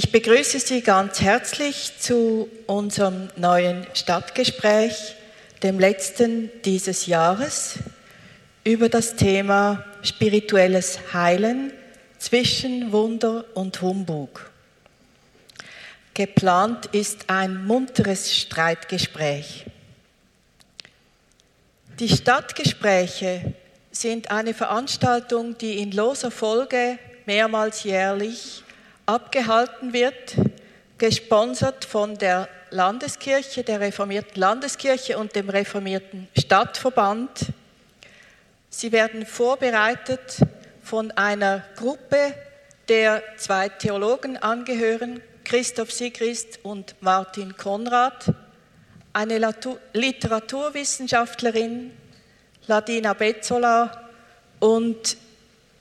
Ich begrüße Sie ganz herzlich zu unserem neuen Stadtgespräch, dem letzten dieses Jahres, über das Thema spirituelles Heilen zwischen Wunder und Humbug. Geplant ist ein munteres Streitgespräch. Die Stadtgespräche sind eine Veranstaltung, die in loser Folge mehrmals jährlich abgehalten wird, gesponsert von der Landeskirche, der reformierten Landeskirche und dem reformierten Stadtverband. Sie werden vorbereitet von einer Gruppe, der zwei Theologen angehören, Christoph Sigrist und Martin Konrad, eine Literaturwissenschaftlerin, Ladina Bezzola und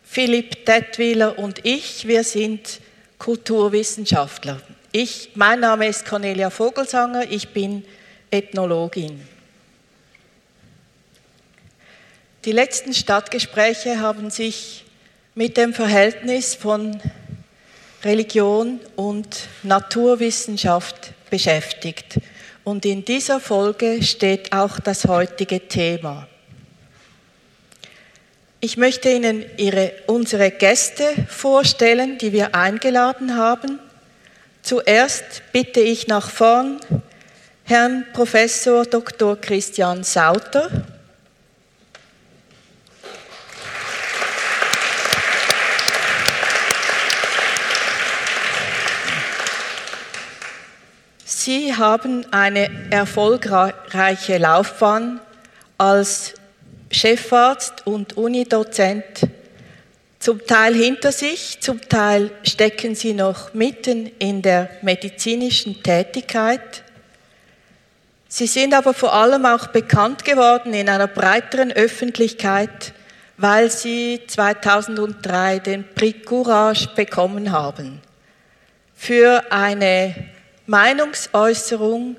Philipp Detwiler und ich, wir sind Kulturwissenschaftler. Ich, mein Name ist Cornelia Vogelsanger, ich bin Ethnologin. Die letzten Stadtgespräche haben sich mit dem Verhältnis von Religion und Naturwissenschaft beschäftigt. Und in dieser Folge steht auch das heutige Thema. Ich möchte Ihnen ihre, unsere Gäste vorstellen, die wir eingeladen haben. Zuerst bitte ich nach vorn Herrn Professor Dr. Christian Sauter. Sie haben eine erfolgreiche Laufbahn als Chefarzt und Unidozent zum Teil hinter sich, zum Teil stecken sie noch mitten in der medizinischen Tätigkeit. Sie sind aber vor allem auch bekannt geworden in einer breiteren Öffentlichkeit, weil sie 2003 den Prix Courage bekommen haben für eine Meinungsäußerung,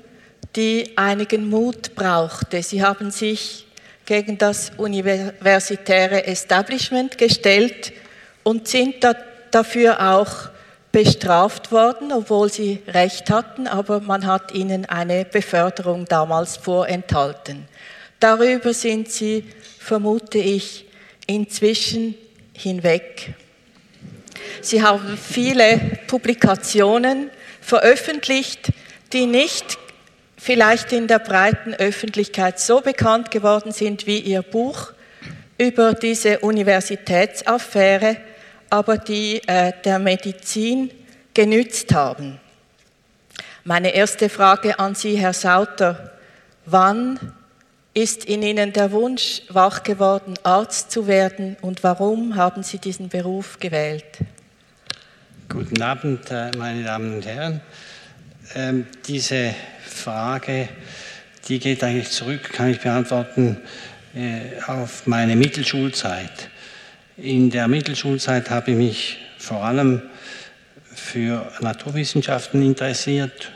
die einigen Mut brauchte. Sie haben sich gegen das universitäre Establishment gestellt und sind da, dafür auch bestraft worden, obwohl sie Recht hatten, aber man hat ihnen eine Beförderung damals vorenthalten. Darüber sind sie, vermute ich, inzwischen hinweg. Sie haben viele Publikationen veröffentlicht, die nicht vielleicht in der breiten Öffentlichkeit so bekannt geworden sind wie Ihr Buch über diese Universitätsaffäre, aber die äh, der Medizin genützt haben. Meine erste Frage an Sie, Herr Sauter. Wann ist in Ihnen der Wunsch wach geworden, Arzt zu werden und warum haben Sie diesen Beruf gewählt? Guten Abend, äh, meine Damen und Herren. Ähm, diese Frage, die geht eigentlich zurück, kann ich beantworten, äh, auf meine Mittelschulzeit. In der Mittelschulzeit habe ich mich vor allem für Naturwissenschaften interessiert.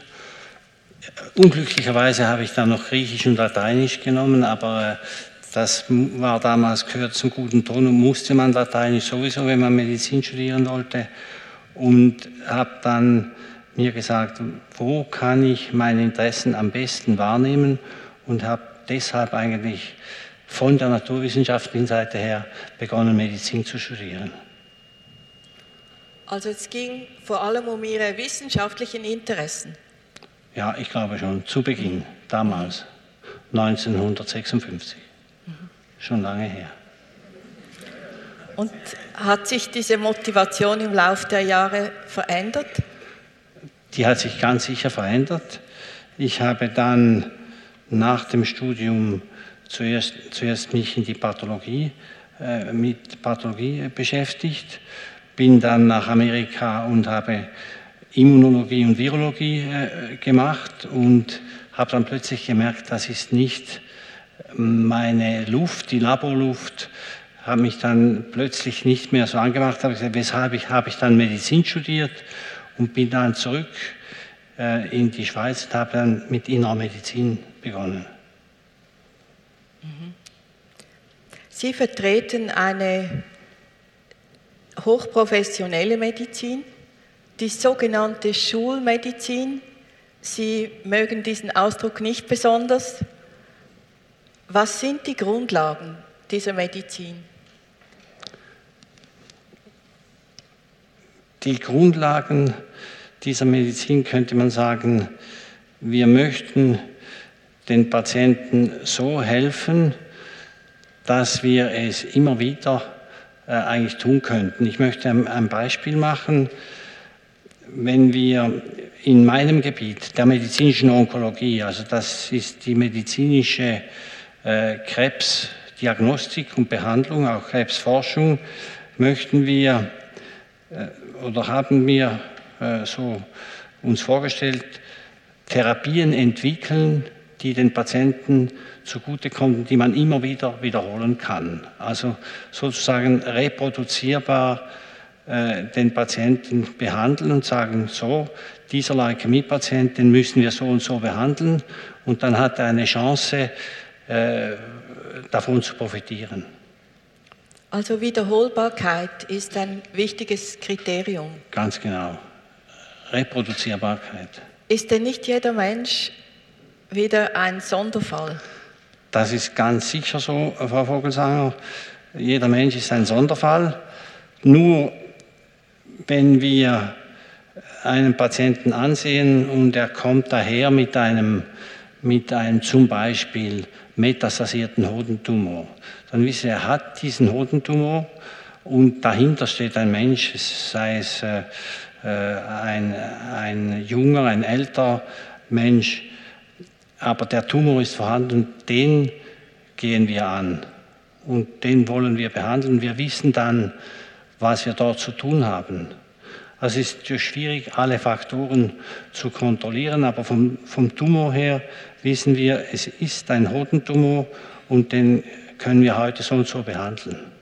Unglücklicherweise habe ich dann noch Griechisch und Lateinisch genommen, aber äh, das war damals gehört zum guten Ton und musste man Lateinisch sowieso, wenn man Medizin studieren wollte. Und habe dann mir gesagt, wo kann ich meine Interessen am besten wahrnehmen und habe deshalb eigentlich von der naturwissenschaftlichen Seite her begonnen, Medizin zu studieren. Also es ging vor allem um Ihre wissenschaftlichen Interessen. Ja, ich glaube schon, zu Beginn, damals, 1956. Mhm. Schon lange her. Und hat sich diese Motivation im Laufe der Jahre verändert? Die hat sich ganz sicher verändert. Ich habe dann nach dem Studium zuerst, zuerst mich in die Pathologie, äh, mit Pathologie beschäftigt, bin dann nach Amerika und habe Immunologie und Virologie äh, gemacht und habe dann plötzlich gemerkt, das ist nicht meine Luft, die Laborluft, habe mich dann plötzlich nicht mehr so angemacht, habe gesagt, weshalb ich, habe ich dann Medizin studiert und bin dann zurück in die Schweiz und habe dann mit innerer Medizin begonnen. Mhm. Sie vertreten eine hochprofessionelle Medizin, die sogenannte Schulmedizin. Sie mögen diesen Ausdruck nicht besonders. Was sind die Grundlagen dieser Medizin? Die Grundlagen dieser Medizin könnte man sagen, wir möchten den Patienten so helfen, dass wir es immer wieder äh, eigentlich tun könnten. Ich möchte ein, ein Beispiel machen. Wenn wir in meinem Gebiet der medizinischen Onkologie, also das ist die medizinische äh, Krebsdiagnostik und Behandlung, auch Krebsforschung, möchten wir äh, oder haben wir äh, so uns vorgestellt, Therapien entwickeln, die den Patienten zugutekommen, die man immer wieder wiederholen kann. Also sozusagen reproduzierbar äh, den Patienten behandeln und sagen, so, dieser Leukämie-Patient, den müssen wir so und so behandeln und dann hat er eine Chance, äh, davon zu profitieren. Also Wiederholbarkeit ist ein wichtiges Kriterium. Ganz genau. Reproduzierbarkeit. Ist denn nicht jeder Mensch wieder ein Sonderfall? Das ist ganz sicher so, Frau Vogelsanger. Jeder Mensch ist ein Sonderfall. Nur wenn wir einen Patienten ansehen und er kommt daher mit einem, mit einem zum Beispiel metastasierten Hodentumor, dann wissen wir, er hat diesen Hodentumor und dahinter steht ein Mensch, sei es äh, ein, ein junger, ein älterer Mensch, aber der Tumor ist vorhanden, den gehen wir an und den wollen wir behandeln. Wir wissen dann, was wir dort zu tun haben. Also es ist schwierig, alle Faktoren zu kontrollieren, aber vom, vom Tumor her wissen wir, es ist ein Hodentumor und den können wir heute so und so behandeln.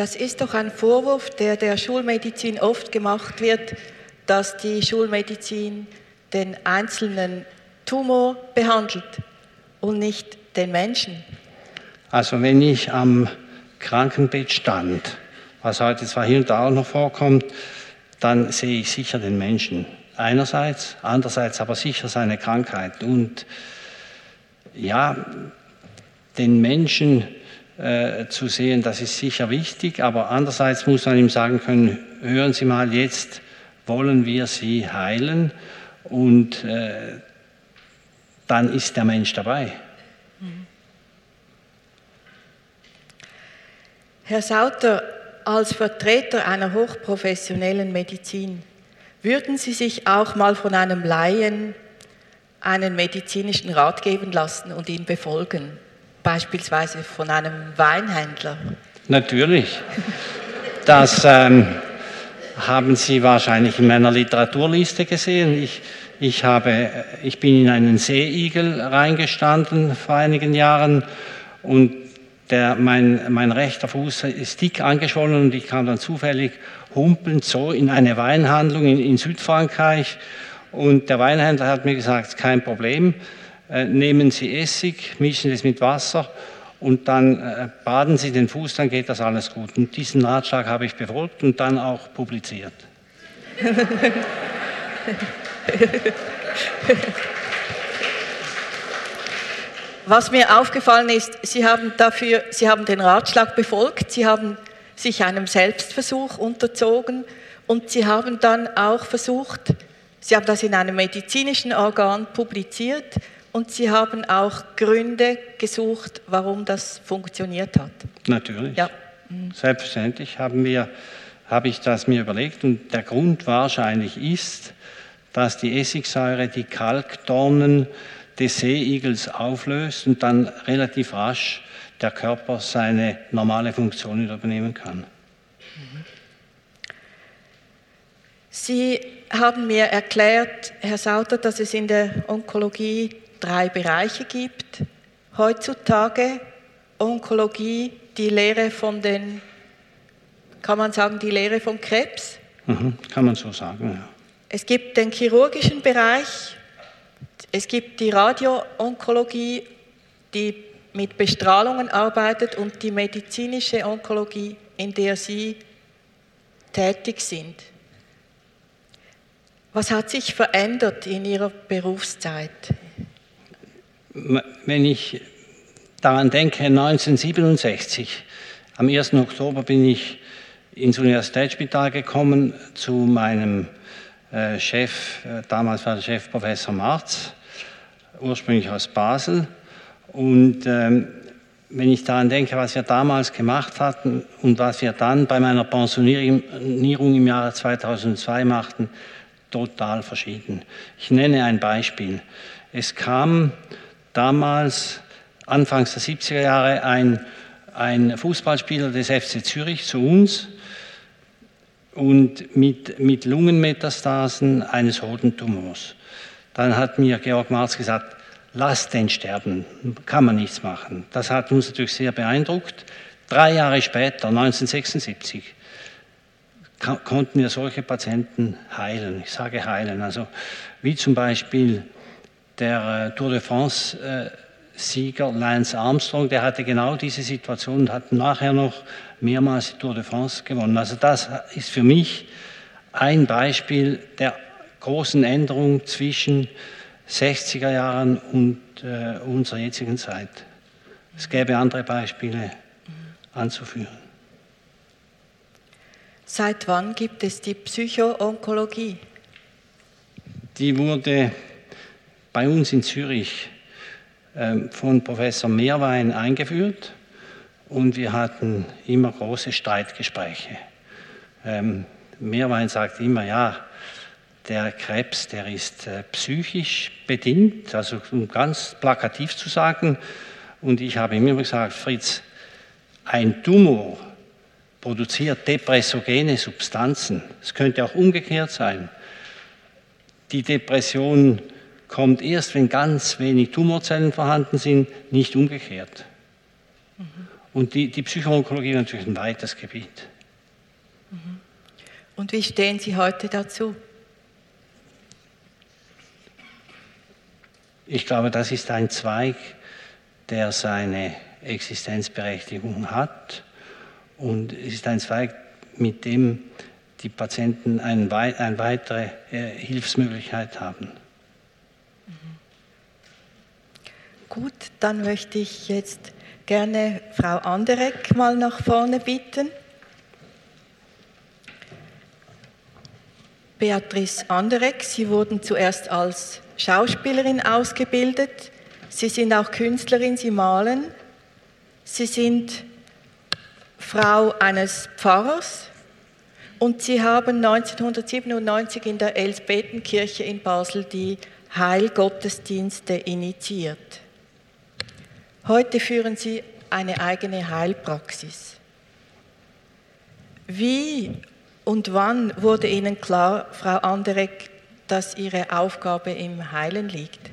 Das ist doch ein Vorwurf, der der Schulmedizin oft gemacht wird, dass die Schulmedizin den einzelnen Tumor behandelt und nicht den Menschen. Also wenn ich am Krankenbett stand, was heute zwar hier und da auch noch vorkommt, dann sehe ich sicher den Menschen. Einerseits, andererseits aber sicher seine Krankheit. Und ja, den Menschen äh, zu sehen, das ist sicher wichtig, aber andererseits muss man ihm sagen können, hören Sie mal, jetzt wollen wir Sie heilen und äh, dann ist der Mensch dabei. Herr Sauter, als Vertreter einer hochprofessionellen Medizin, würden Sie sich auch mal von einem Laien einen medizinischen Rat geben lassen und ihn befolgen? Beispielsweise von einem Weinhändler? Natürlich. Das ähm, haben Sie wahrscheinlich in meiner Literaturliste gesehen. Ich, ich, habe, ich bin in einen Seeigel reingestanden vor einigen Jahren und der, mein, mein rechter Fuß ist dick angeschwollen und ich kam dann zufällig humpelnd so in eine Weinhandlung in, in Südfrankreich und der Weinhändler hat mir gesagt, kein Problem, nehmen Sie Essig, mischen es mit Wasser und dann äh, baden Sie den Fuß, dann geht das alles gut. Und diesen Ratschlag habe ich befolgt und dann auch publiziert. Was mir aufgefallen ist, Sie haben dafür, Sie haben den Ratschlag befolgt, Sie haben sich einem Selbstversuch unterzogen und Sie haben dann auch versucht, Sie haben das in einem medizinischen Organ publiziert und Sie haben auch Gründe gesucht, warum das funktioniert hat. Natürlich. Ja. Selbstverständlich haben wir, habe ich das mir überlegt und der Grund wahrscheinlich ist, dass die Essigsäure die Kalkdornen des Seeigels auflöst und dann relativ rasch der Körper seine normale Funktion übernehmen kann. Sie haben mir erklärt, Herr Sauter, dass es in der Onkologie drei Bereiche gibt. Heutzutage Onkologie, die Lehre von den, kann man sagen, die Lehre vom Krebs? Mhm, kann man so sagen, ja. Es gibt den chirurgischen Bereich, es gibt die Radioonkologie, die mit Bestrahlungen arbeitet und die medizinische Onkologie, in der Sie tätig sind. Was hat sich verändert in Ihrer Berufszeit? Wenn ich daran denke, 1967, am 1. Oktober bin ich ins Universitätsspital gekommen zu meinem äh, Chef, äh, damals war der Chef Professor Marz, ursprünglich aus Basel. Und ähm, wenn ich daran denke, was wir damals gemacht hatten und was wir dann bei meiner Pensionierung im Jahre 2002 machten, total verschieden. Ich nenne ein Beispiel. Es kam damals, anfangs der 70er Jahre, ein, ein Fußballspieler des FC Zürich zu uns und mit, mit Lungenmetastasen eines Hodentumors. Dann hat mir Georg Marz gesagt, lass den sterben, kann man nichts machen. Das hat uns natürlich sehr beeindruckt. Drei Jahre später, 1976, konnten wir solche Patienten heilen. Ich sage heilen, also wie zum Beispiel der äh, Tour de France Sieger Lance Armstrong, der hatte genau diese Situation und hat nachher noch mehrmals die Tour de France gewonnen. Also das ist für mich ein Beispiel der großen Änderung zwischen 60er Jahren und äh, unserer jetzigen Zeit. Es gäbe andere Beispiele anzuführen. Seit wann gibt es die Psychoonkologie? Die wurde bei uns in Zürich ähm, von Professor Meerwein eingeführt und wir hatten immer große Streitgespräche. Ähm, Meerwein sagt immer, ja, der Krebs, der ist äh, psychisch bedingt, also um ganz plakativ zu sagen. Und ich habe ihm immer gesagt, Fritz, ein Tumor produziert depressogene Substanzen. Es könnte auch umgekehrt sein. Die Depression kommt erst, wenn ganz wenig Tumorzellen vorhanden sind, nicht umgekehrt. Mhm. Und die, die Psychoonkologie ist natürlich ein weites Gebiet. Mhm. Und wie stehen Sie heute dazu? Ich glaube, das ist ein Zweig, der seine Existenzberechtigung hat und es ist ein Zweig, mit dem die Patienten eine, eine weitere äh, Hilfsmöglichkeit haben. Gut, dann möchte ich jetzt gerne Frau Anderek mal nach vorne bitten. Beatrice Anderek, Sie wurden zuerst als Schauspielerin ausgebildet. Sie sind auch Künstlerin, Sie malen. Sie sind Frau eines Pfarrers und Sie haben 1997 in der Elsbetenkirche in Basel die Heilgottesdienste initiiert. Heute führen Sie eine eigene Heilpraxis. Wie und wann wurde Ihnen klar, Frau Anderek, dass Ihre Aufgabe im Heilen liegt?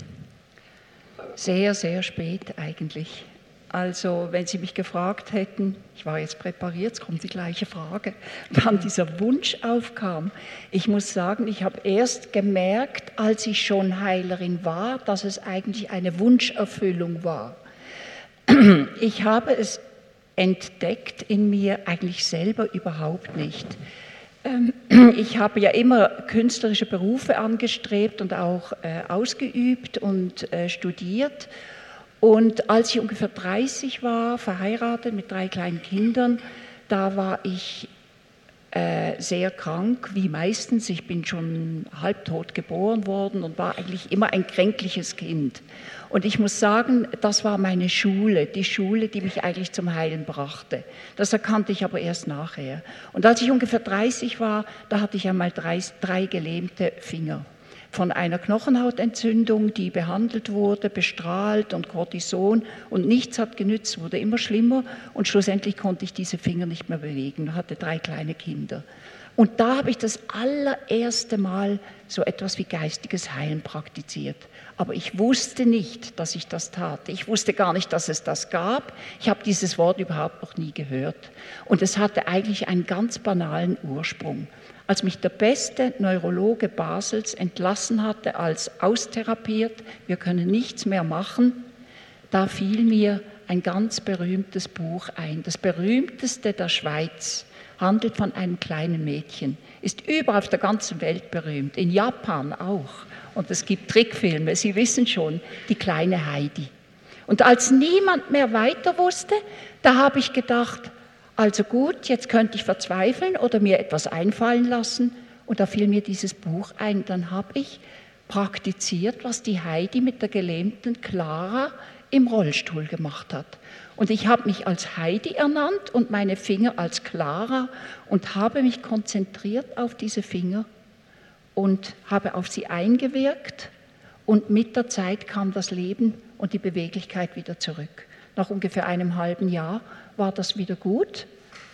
Sehr, sehr spät eigentlich. Also wenn Sie mich gefragt hätten, ich war jetzt präpariert, es kommt die gleiche Frage, wann dieser Wunsch aufkam. Ich muss sagen, ich habe erst gemerkt, als ich schon Heilerin war, dass es eigentlich eine Wunscherfüllung war. Ich habe es entdeckt in mir eigentlich selber überhaupt nicht. Ähm, ich habe ja immer künstlerische Berufe angestrebt und auch äh, ausgeübt und äh, studiert. Und als ich ungefähr 30 war, verheiratet mit drei kleinen Kindern, da war ich äh, sehr krank, wie meistens. Ich bin schon halbtot geboren worden und war eigentlich immer ein kränkliches Kind. Und ich muss sagen, das war meine Schule, die Schule, die mich eigentlich zum Heilen brachte. Das erkannte ich aber erst nachher. Und als ich ungefähr 30 war, da hatte ich einmal drei, drei gelähmte Finger von einer Knochenhautentzündung, die behandelt wurde, bestrahlt und Cortison und nichts hat genützt, wurde immer schlimmer und schlussendlich konnte ich diese Finger nicht mehr bewegen, hatte drei kleine Kinder. Und da habe ich das allererste Mal so etwas wie geistiges Heilen praktiziert. Aber ich wusste nicht, dass ich das tat. Ich wusste gar nicht, dass es das gab. Ich habe dieses Wort überhaupt noch nie gehört. Und es hatte eigentlich einen ganz banalen Ursprung. Als mich der beste Neurologe Basels entlassen hatte als austherapiert, wir können nichts mehr machen, da fiel mir ein ganz berühmtes Buch ein, das berühmteste der Schweiz, handelt von einem kleinen Mädchen, ist überall auf der ganzen Welt berühmt, in Japan auch. Und es gibt Trickfilme, Sie wissen schon, die kleine Heidi. Und als niemand mehr weiter wusste, da habe ich gedacht, also gut, jetzt könnte ich verzweifeln oder mir etwas einfallen lassen. Und da fiel mir dieses Buch ein. Dann habe ich praktiziert, was die Heidi mit der gelähmten Clara im Rollstuhl gemacht hat. Und ich habe mich als Heidi ernannt und meine Finger als Clara und habe mich konzentriert auf diese Finger und habe auf sie eingewirkt. Und mit der Zeit kam das Leben und die Beweglichkeit wieder zurück. Nach ungefähr einem halben Jahr war das wieder gut.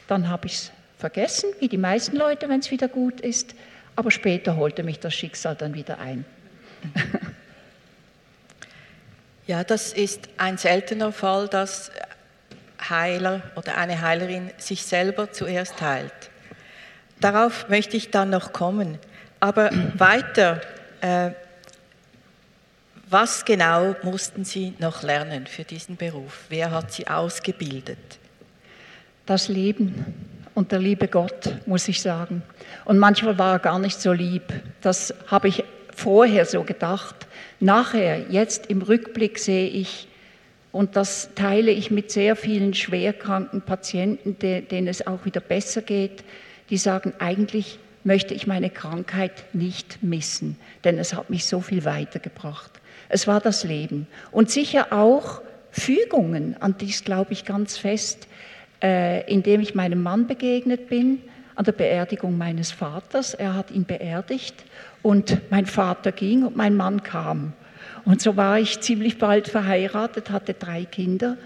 Dann habe ich es vergessen, wie die meisten Leute, wenn es wieder gut ist. Aber später holte mich das Schicksal dann wieder ein. Ja, das ist ein seltener Fall, dass Heiler oder eine Heilerin sich selber zuerst heilt. Darauf möchte ich dann noch kommen. Aber weiter, äh, was genau mussten Sie noch lernen für diesen Beruf? Wer hat Sie ausgebildet? Das Leben und der liebe Gott, muss ich sagen. Und manchmal war er gar nicht so lieb. Das habe ich vorher so gedacht. Nachher, jetzt im Rückblick sehe ich, und das teile ich mit sehr vielen schwerkranken Patienten, denen es auch wieder besser geht, die sagen, eigentlich möchte ich meine Krankheit nicht missen, denn es hat mich so viel weitergebracht. Es war das Leben. Und sicher auch Fügungen, an dies glaube ich ganz fest, äh, indem ich meinem Mann begegnet bin, an der Beerdigung meines Vaters. Er hat ihn beerdigt und mein Vater ging und mein Mann kam. Und so war ich ziemlich bald verheiratet, hatte drei Kinder.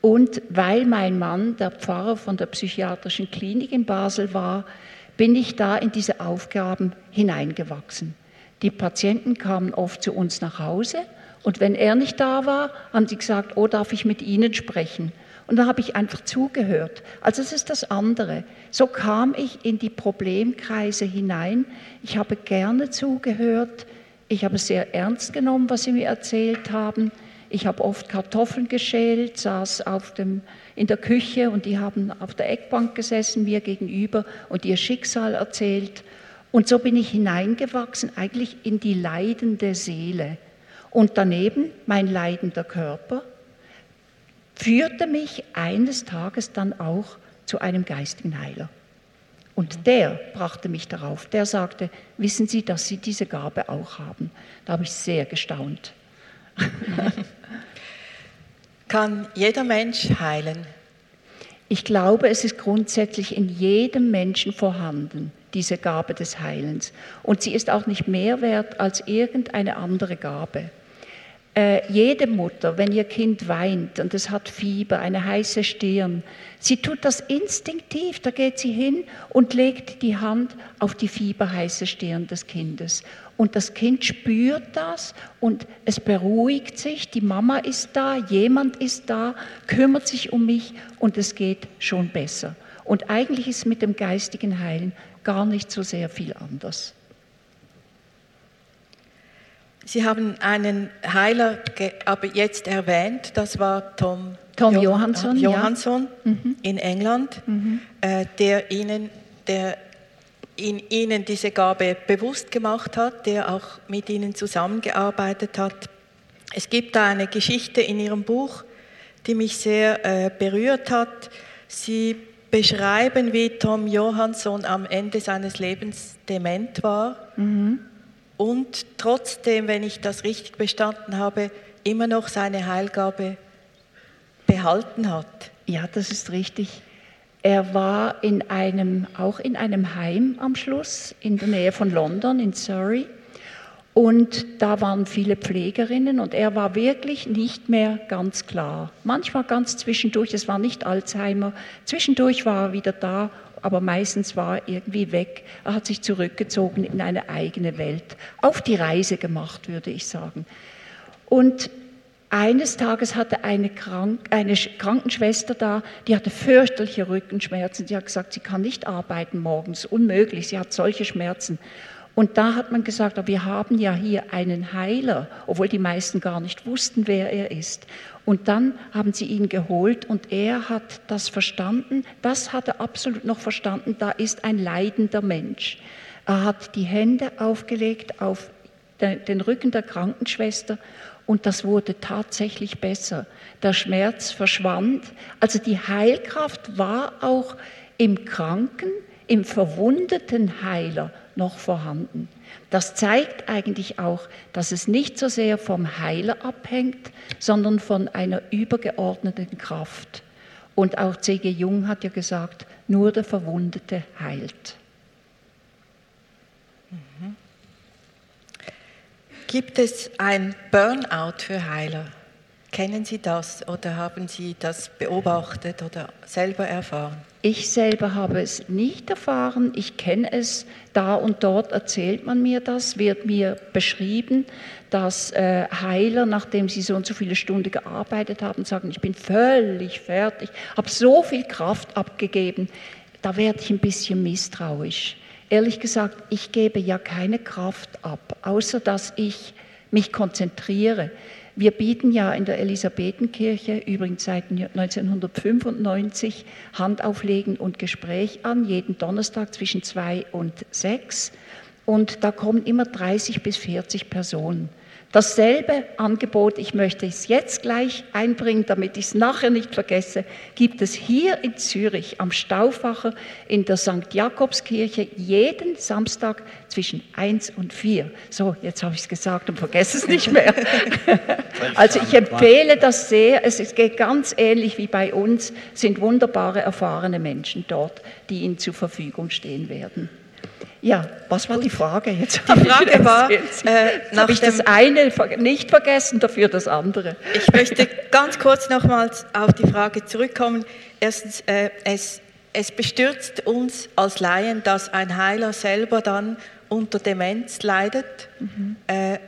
Und weil mein Mann der Pfarrer von der psychiatrischen Klinik in Basel war, bin ich da in diese Aufgaben hineingewachsen. Die Patienten kamen oft zu uns nach Hause und wenn er nicht da war, haben sie gesagt, oh, darf ich mit Ihnen sprechen? Und da habe ich einfach zugehört. Also es ist das andere. So kam ich in die Problemkreise hinein. Ich habe gerne zugehört. Ich habe sehr ernst genommen, was Sie mir erzählt haben. Ich habe oft Kartoffeln geschält, saß auf dem, in der Küche und die haben auf der Eckbank gesessen, mir gegenüber und ihr Schicksal erzählt. Und so bin ich hineingewachsen, eigentlich in die leidende Seele. Und daneben mein leidender Körper führte mich eines Tages dann auch zu einem geistigen Heiler. Und der brachte mich darauf, der sagte, wissen Sie, dass Sie diese Gabe auch haben? Da habe ich sehr gestaunt. Kann jeder Mensch heilen? Ich glaube, es ist grundsätzlich in jedem Menschen vorhanden, diese Gabe des Heilens. Und sie ist auch nicht mehr wert als irgendeine andere Gabe. Äh, jede Mutter, wenn ihr Kind weint und es hat Fieber, eine heiße Stirn, sie tut das instinktiv. Da geht sie hin und legt die Hand auf die fieberheiße Stirn des Kindes. Und das Kind spürt das und es beruhigt sich. Die Mama ist da, jemand ist da, kümmert sich um mich und es geht schon besser. Und eigentlich ist mit dem geistigen Heilen gar nicht so sehr viel anders. Sie haben einen Heiler aber jetzt erwähnt, das war Tom, Tom Johansson, Johansson ja. Mhm. in England, mhm. äh, der, Ihnen, der in Ihnen diese Gabe bewusst gemacht hat, der auch mit Ihnen zusammengearbeitet hat. Es gibt da eine Geschichte in Ihrem Buch, die mich sehr äh, berührt hat. Sie beschreiben, wie Tom Johansson am Ende seines Lebens dement war. Mhm und trotzdem, wenn ich das richtig bestanden habe, immer noch seine Heilgabe behalten hat. Ja, das ist richtig. Er war in einem, auch in einem Heim am Schluss in der Nähe von London, in Surrey. Und da waren viele Pflegerinnen und er war wirklich nicht mehr ganz klar. Manchmal ganz zwischendurch, es war nicht Alzheimer, zwischendurch war er wieder da aber meistens war er irgendwie weg. Er hat sich zurückgezogen in eine eigene Welt, auf die Reise gemacht, würde ich sagen. Und eines Tages hatte eine, Krank eine Krankenschwester da, die hatte fürchterliche Rückenschmerzen. Sie hat gesagt, sie kann nicht arbeiten morgens, unmöglich, sie hat solche Schmerzen. Und da hat man gesagt, wir haben ja hier einen Heiler, obwohl die meisten gar nicht wussten, wer er ist. Und dann haben sie ihn geholt und er hat das verstanden, das hat er absolut noch verstanden, da ist ein leidender Mensch. Er hat die Hände aufgelegt auf den Rücken der Krankenschwester und das wurde tatsächlich besser. Der Schmerz verschwand. Also die Heilkraft war auch im Kranken, im verwundeten Heiler noch vorhanden. Das zeigt eigentlich auch, dass es nicht so sehr vom Heiler abhängt, sondern von einer übergeordneten Kraft. Und auch C.G. Jung hat ja gesagt, nur der Verwundete heilt. Mhm. Gibt es ein Burnout für Heiler? Kennen Sie das oder haben Sie das beobachtet oder selber erfahren? Ich selber habe es nicht erfahren. Ich kenne es. Da und dort erzählt man mir das, wird mir beschrieben, dass äh, Heiler, nachdem sie so und so viele Stunden gearbeitet haben, sagen, ich bin völlig fertig, habe so viel Kraft abgegeben. Da werde ich ein bisschen misstrauisch. Ehrlich gesagt, ich gebe ja keine Kraft ab, außer dass ich mich konzentriere. Wir bieten ja in der Elisabethenkirche, übrigens seit 1995, Handauflegen und Gespräch an, jeden Donnerstag zwischen zwei und sechs. Und da kommen immer 30 bis 40 Personen. Dasselbe Angebot, ich möchte es jetzt gleich einbringen, damit ich es nachher nicht vergesse, gibt es hier in Zürich am Stauffacher in der St. Jakobskirche jeden Samstag zwischen 1 und 4. So, jetzt habe ich es gesagt und vergesse es nicht mehr. also ich empfehle das sehr. Es geht ganz ähnlich wie bei uns, sind wunderbare, erfahrene Menschen dort, die Ihnen zur Verfügung stehen werden. Ja, was war die Frage jetzt? Die Frage war, äh, habe ich das eine nicht vergessen, dafür das andere. Ich möchte ganz kurz nochmals auf die Frage zurückkommen. Erstens, äh, es, es bestürzt uns als Laien, dass ein Heiler selber dann unter Demenz leidet. Mhm. Äh,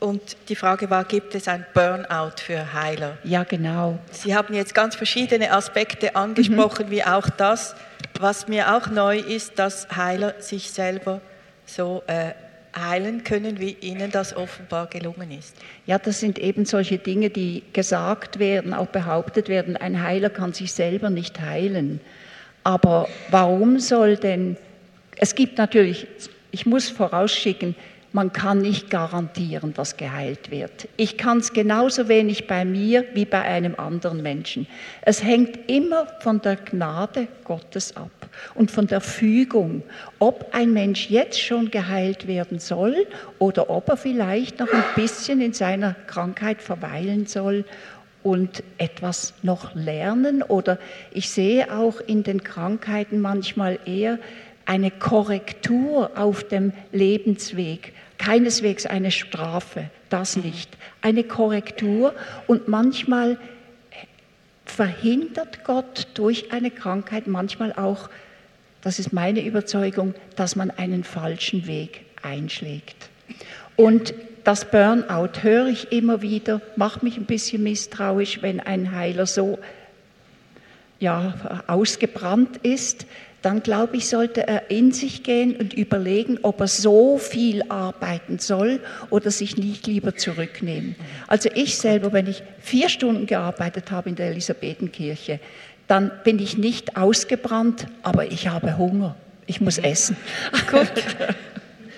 und die Frage war, gibt es ein Burnout für Heiler? Ja, genau. Sie haben jetzt ganz verschiedene Aspekte angesprochen, mhm. wie auch das. Was mir auch neu ist, dass Heiler sich selber so äh, heilen können, wie ihnen das offenbar gelungen ist. Ja, das sind eben solche Dinge, die gesagt werden, auch behauptet werden, ein Heiler kann sich selber nicht heilen. Aber warum soll denn, es gibt natürlich, ich muss vorausschicken, man kann nicht garantieren, dass geheilt wird. Ich kann es genauso wenig bei mir wie bei einem anderen Menschen. Es hängt immer von der Gnade Gottes ab und von der Fügung, ob ein Mensch jetzt schon geheilt werden soll oder ob er vielleicht noch ein bisschen in seiner Krankheit verweilen soll und etwas noch lernen. Oder ich sehe auch in den Krankheiten manchmal eher eine Korrektur auf dem Lebensweg keineswegs eine Strafe, das nicht, eine Korrektur und manchmal verhindert Gott durch eine Krankheit manchmal auch, das ist meine Überzeugung, dass man einen falschen Weg einschlägt. Und das Burnout höre ich immer wieder, macht mich ein bisschen misstrauisch, wenn ein Heiler so ja, ausgebrannt ist dann glaube ich, sollte er in sich gehen und überlegen, ob er so viel arbeiten soll oder sich nicht lieber zurücknehmen. Also ich selber, wenn ich vier Stunden gearbeitet habe in der Elisabethenkirche, dann bin ich nicht ausgebrannt, aber ich habe Hunger. Ich muss essen. Gut.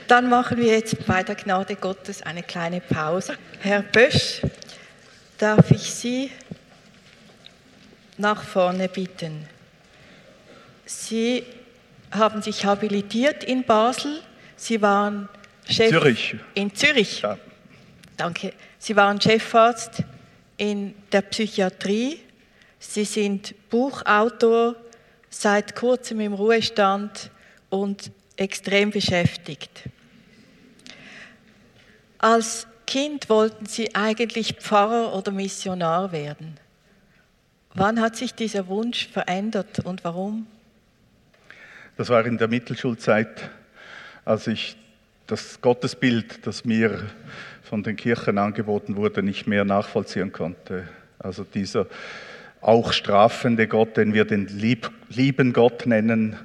Dann machen wir jetzt bei der Gnade Gottes eine kleine Pause. Herr Bösch, darf ich Sie nach vorne bitten? Sie haben sich habilitiert in Basel. Sie waren Chef Zürich. in Zürich. Ja. Danke. Sie waren Chefarzt in der Psychiatrie. Sie sind Buchautor, seit kurzem im Ruhestand und extrem beschäftigt. Als Kind wollten Sie eigentlich Pfarrer oder Missionar werden. Wann hat sich dieser Wunsch verändert und warum? Das war in der Mittelschulzeit, als ich das Gottesbild, das mir von den Kirchen angeboten wurde, nicht mehr nachvollziehen konnte. Also dieser auch strafende Gott, den wir den lieb, lieben Gott nennen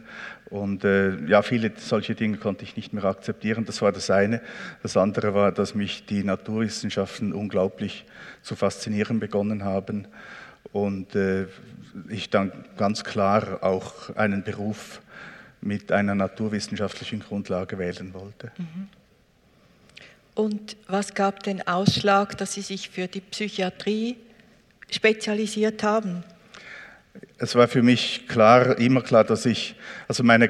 Und äh, ja, viele solche Dinge konnte ich nicht mehr akzeptieren. Das war das eine. Das andere war, dass mich die Naturwissenschaften unglaublich zu faszinieren begonnen haben und äh, ich dann ganz klar auch einen Beruf mit einer naturwissenschaftlichen Grundlage wählen wollte. Und was gab den Ausschlag, dass Sie sich für die Psychiatrie spezialisiert haben? Es war für mich klar, immer klar, dass ich, also meine,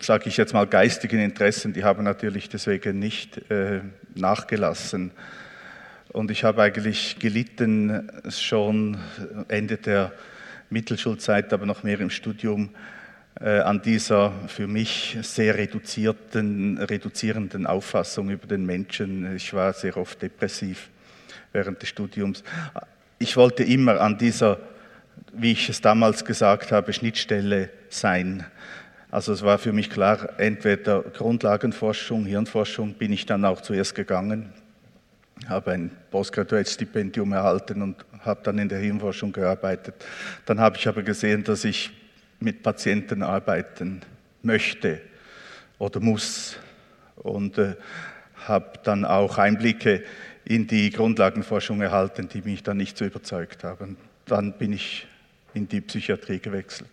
sage ich jetzt mal, geistigen Interessen, die haben natürlich deswegen nicht äh, nachgelassen. Und ich habe eigentlich gelitten schon Ende der Mittelschulzeit, aber noch mehr im Studium, äh, an dieser für mich sehr reduzierten, reduzierenden Auffassung über den Menschen. Ich war sehr oft depressiv während des Studiums. Ich wollte immer an dieser, wie ich es damals gesagt habe, Schnittstelle sein. Also es war für mich klar, entweder Grundlagenforschung, Hirnforschung bin ich dann auch zuerst gegangen, habe ein Postgraduate-Stipendium erhalten und habe dann in der Hirnforschung gearbeitet. Dann habe ich aber gesehen, dass ich mit Patienten arbeiten möchte oder muss und äh, habe dann auch Einblicke in die Grundlagenforschung erhalten, die mich dann nicht so überzeugt haben. Dann bin ich in die Psychiatrie gewechselt.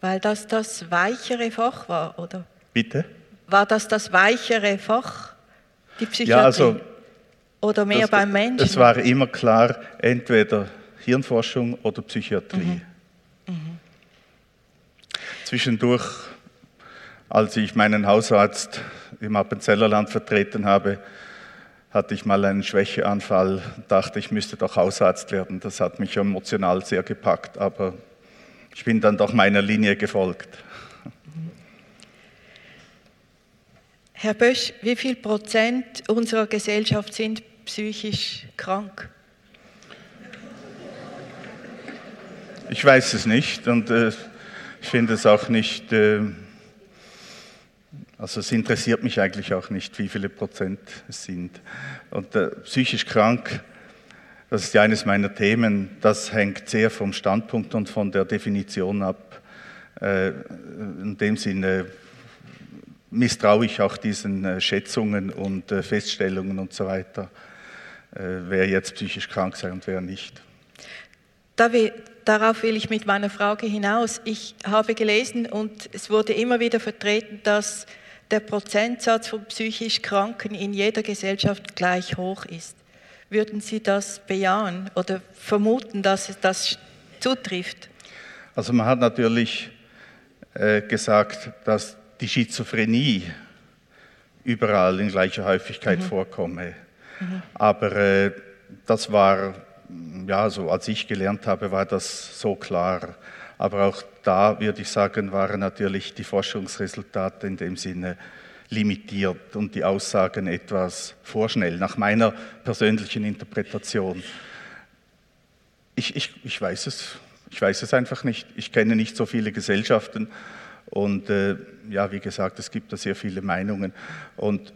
Weil das das weichere Fach war, oder? Bitte? War das das weichere Fach, die Psychiatrie? Ja, also oder mehr das, beim Menschen? Es war immer klar, entweder Hirnforschung oder Psychiatrie. Mhm. Mhm. Zwischendurch, als ich meinen Hausarzt im Appenzellerland vertreten habe, hatte ich mal einen Schwächeanfall, dachte, ich müsste doch Hausarzt werden. Das hat mich emotional sehr gepackt, aber ich bin dann doch meiner Linie gefolgt. Herr Bösch, wie viel Prozent unserer Gesellschaft sind psychisch krank? Ich weiß es nicht und äh, ich finde es auch nicht, äh, also es interessiert mich eigentlich auch nicht, wie viele Prozent es sind. Und äh, psychisch krank, das ist ja eines meiner Themen, das hängt sehr vom Standpunkt und von der Definition ab. Äh, in dem Sinne misstraue ich auch diesen äh, Schätzungen und Feststellungen und so weiter, wer jetzt psychisch krank sei und wer nicht. Da wir, darauf will ich mit meiner Frage hinaus. Ich habe gelesen und es wurde immer wieder vertreten, dass der Prozentsatz von psychisch Kranken in jeder Gesellschaft gleich hoch ist. Würden Sie das bejahen oder vermuten, dass das zutrifft? Also man hat natürlich äh, gesagt, dass die Schizophrenie überall in gleicher Häufigkeit mhm. vorkomme. Mhm. Aber äh, das war ja, so als ich gelernt habe, war das so klar. Aber auch da, würde ich sagen, waren natürlich die Forschungsresultate in dem Sinne limitiert und die Aussagen etwas vorschnell, nach meiner persönlichen Interpretation. Ich, ich, ich, weiß, es, ich weiß es einfach nicht. Ich kenne nicht so viele Gesellschaften und äh, ja, wie gesagt, es gibt da sehr viele Meinungen. Und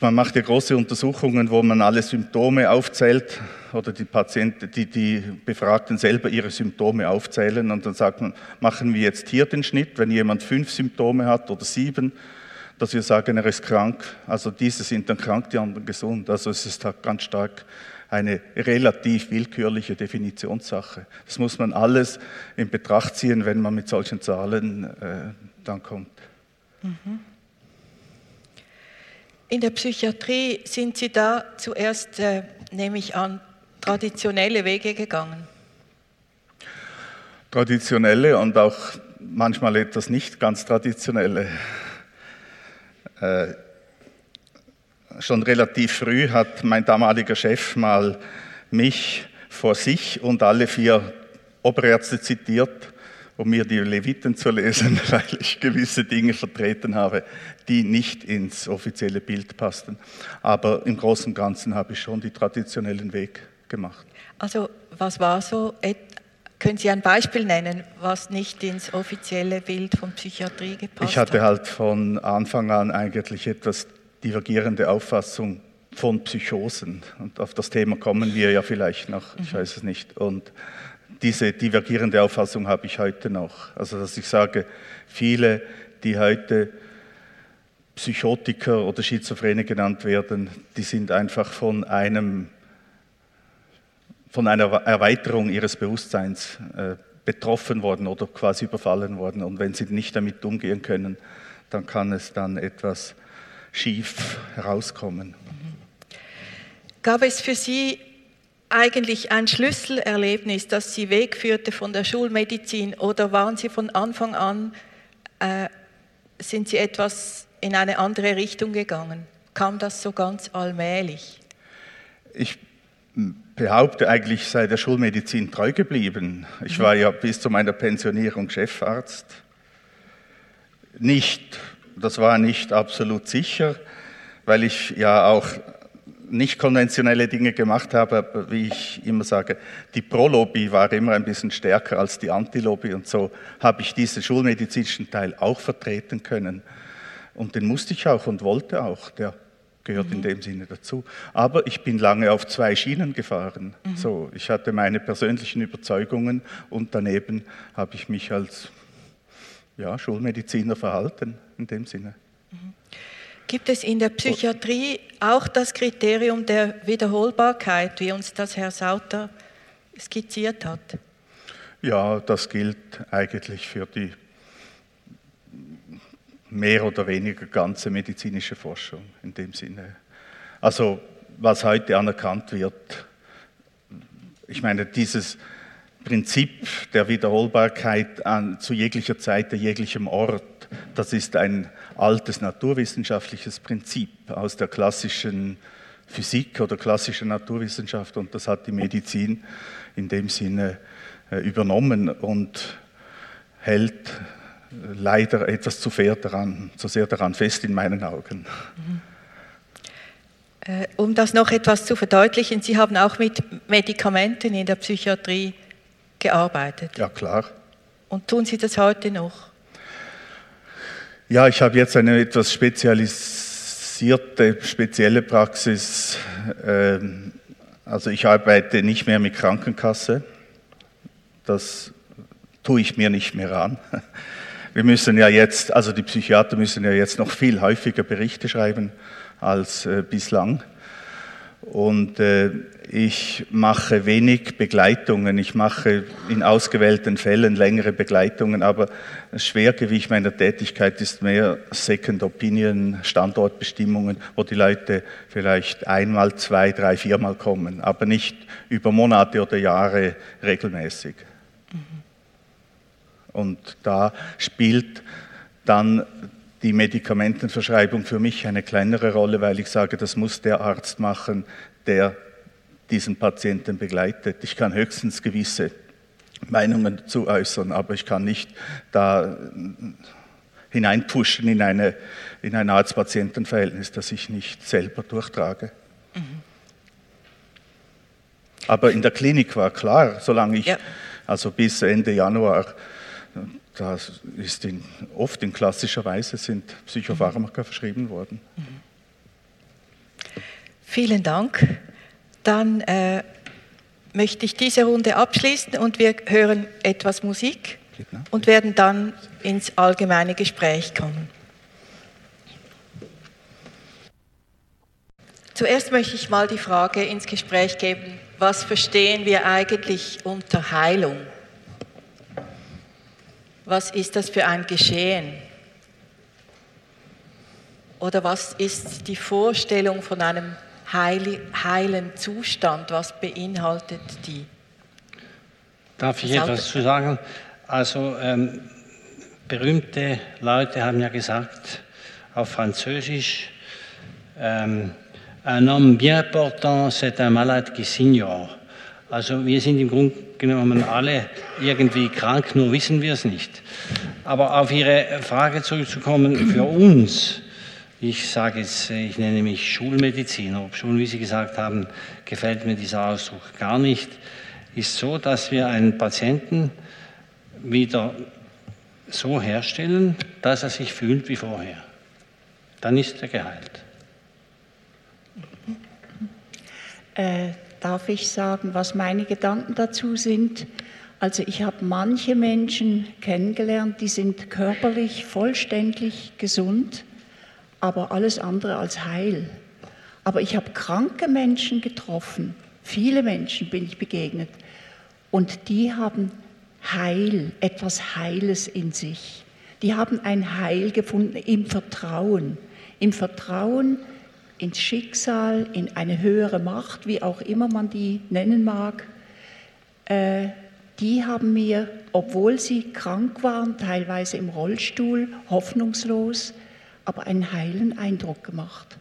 man macht ja große Untersuchungen, wo man alle Symptome aufzählt oder die Patienten, die, die Befragten selber ihre Symptome aufzählen und dann sagt man, machen wir jetzt hier den Schnitt, wenn jemand fünf Symptome hat oder sieben, dass wir sagen, er ist krank. Also diese sind dann krank, die anderen gesund. Also es ist halt ganz stark eine relativ willkürliche Definitionssache. Das muss man alles in Betracht ziehen, wenn man mit solchen Zahlen äh, dann kommt. Mhm. In der Psychiatrie sind Sie da zuerst, äh, nehme ich an, traditionelle Wege gegangen. Traditionelle und auch manchmal etwas nicht ganz traditionelle. Äh, schon relativ früh hat mein damaliger Chef mal mich vor sich und alle vier Oberärzte zitiert um mir die Leviten zu lesen, weil ich gewisse Dinge vertreten habe, die nicht ins offizielle Bild passten. Aber im Großen und Ganzen habe ich schon die traditionellen Weg gemacht. Also was war so, können Sie ein Beispiel nennen, was nicht ins offizielle Bild von Psychiatrie gepasst hat? Ich hatte hat? halt von Anfang an eigentlich etwas divergierende Auffassung von Psychosen. Und auf das Thema kommen wir ja vielleicht noch, ich mhm. weiß es nicht. Und diese divergierende Auffassung habe ich heute noch. Also dass ich sage, viele, die heute Psychotiker oder Schizophrene genannt werden, die sind einfach von einem von einer Erweiterung ihres Bewusstseins äh, betroffen worden oder quasi überfallen worden. Und wenn sie nicht damit umgehen können, dann kann es dann etwas schief herauskommen. Gab es für Sie eigentlich ein Schlüsselerlebnis, das Sie wegführte von der Schulmedizin oder waren Sie von Anfang an, äh, sind Sie etwas in eine andere Richtung gegangen? Kam das so ganz allmählich? Ich behaupte eigentlich, sei der Schulmedizin treu geblieben. Ich war ja bis zu meiner Pensionierung Chefarzt. Nicht, das war nicht absolut sicher, weil ich ja auch nicht konventionelle Dinge gemacht habe, aber wie ich immer sage, die Pro-Lobby war immer ein bisschen stärker als die Anti-Lobby und so habe ich diesen schulmedizinischen Teil auch vertreten können. Und den musste ich auch und wollte auch, der gehört mhm. in dem Sinne dazu. Aber ich bin lange auf zwei Schienen gefahren. Mhm. So, ich hatte meine persönlichen Überzeugungen und daneben habe ich mich als ja, Schulmediziner verhalten in dem Sinne. Mhm. Gibt es in der Psychiatrie auch das Kriterium der Wiederholbarkeit, wie uns das Herr Sauter skizziert hat? Ja, das gilt eigentlich für die mehr oder weniger ganze medizinische Forschung in dem Sinne. Also was heute anerkannt wird, ich meine, dieses Prinzip der Wiederholbarkeit an, zu jeglicher Zeit, an jeglichem Ort, das ist ein altes naturwissenschaftliches Prinzip aus der klassischen Physik oder klassischen Naturwissenschaft und das hat die Medizin in dem Sinne äh, übernommen und hält äh, leider etwas zu, sehr daran, zu sehr daran fest in meinen Augen. Mhm. Äh, um das noch etwas zu verdeutlichen, Sie haben auch mit Medikamenten in der Psychiatrie gearbeitet. Ja, klar. Und tun Sie das heute noch? Ja, ich habe jetzt eine etwas spezialisierte, spezielle Praxis. Ähm, also ich arbeite nicht mehr mit Krankenkasse. Das tue ich mir nicht mehr an. Wir müssen ja jetzt, also die Psychiater müssen ja jetzt noch viel häufiger Berichte schreiben als äh, bislang. Und äh, ich mache wenig Begleitungen. Ich mache in ausgewählten Fällen längere Begleitungen, aber das Schwergewicht meiner Tätigkeit ist mehr Second Opinion, Standortbestimmungen, wo die Leute vielleicht einmal, zwei, drei, viermal kommen, aber nicht über Monate oder Jahre regelmäßig. Mhm. Und da spielt dann die Medikamentenverschreibung für mich eine kleinere Rolle, weil ich sage, das muss der Arzt machen, der diesen Patienten begleitet. Ich kann höchstens gewisse Meinungen dazu äußern, aber ich kann nicht da hineinpushen in, eine, in ein Arzt-Patienten-Verhältnis, das ich nicht selber durchtrage. Mhm. Aber in der Klinik war klar, solange ich, ja. also bis Ende Januar, das ist in, oft in klassischer Weise sind Psychopharmaka verschrieben worden. Mhm. Vielen Dank. Dann äh, möchte ich diese Runde abschließen und wir hören etwas Musik und werden dann ins allgemeine Gespräch kommen. Zuerst möchte ich mal die Frage ins Gespräch geben, was verstehen wir eigentlich unter Heilung? Was ist das für ein Geschehen? Oder was ist die Vorstellung von einem heilen Zustand? Was beinhaltet die? Darf ich etwas zu sagen? Also ähm, berühmte Leute haben ja gesagt auf Französisch, ähm, un homme bien portant, c'est un malade qui s'ignore. Also wir sind im Grunde genommen alle irgendwie krank, nur wissen wir es nicht. Aber auf Ihre Frage zurückzukommen, für uns, ich sage jetzt, ich nenne mich Schulmediziner, ob schon, wie Sie gesagt haben, gefällt mir dieser Ausdruck gar nicht, ist so, dass wir einen Patienten wieder so herstellen, dass er sich fühlt wie vorher. Dann ist er geheilt. Äh, darf ich sagen, was meine Gedanken dazu sind. Also ich habe manche Menschen kennengelernt, die sind körperlich vollständig gesund, aber alles andere als heil. Aber ich habe kranke Menschen getroffen, viele Menschen bin ich begegnet, und die haben Heil, etwas Heiles in sich. Die haben ein Heil gefunden im Vertrauen, im Vertrauen ins Schicksal, in eine höhere Macht, wie auch immer man die nennen mag. Äh, die haben mir, obwohl sie krank waren, teilweise im Rollstuhl, hoffnungslos, aber einen heilen Eindruck gemacht.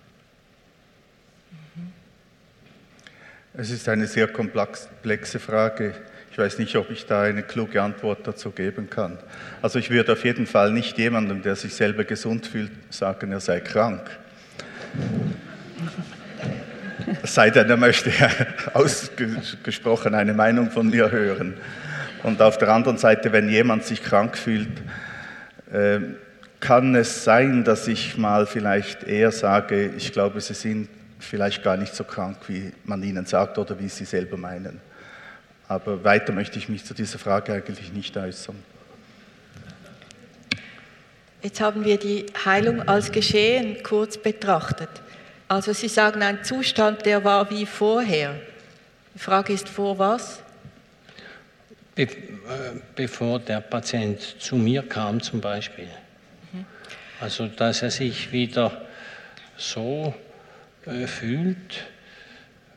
Es ist eine sehr komplexe Frage. Ich weiß nicht, ob ich da eine kluge Antwort dazu geben kann. Also ich würde auf jeden Fall nicht jemandem, der sich selber gesund fühlt, sagen, er sei krank. Sei denn, er möchte ausgesprochen eine Meinung von mir hören. Und auf der anderen Seite, wenn jemand sich krank fühlt, ähm, kann es sein, dass ich mal vielleicht eher sage, ich glaube, Sie sind vielleicht gar nicht so krank, wie man Ihnen sagt oder wie Sie selber meinen. Aber weiter möchte ich mich zu dieser Frage eigentlich nicht äußern. Jetzt haben wir die Heilung als Geschehen kurz betrachtet. Also Sie sagen ein Zustand, der war wie vorher. Die Frage ist, vor was? Be äh, bevor der Patient zu mir kam zum Beispiel. Mhm. Also dass er sich wieder so äh, fühlt,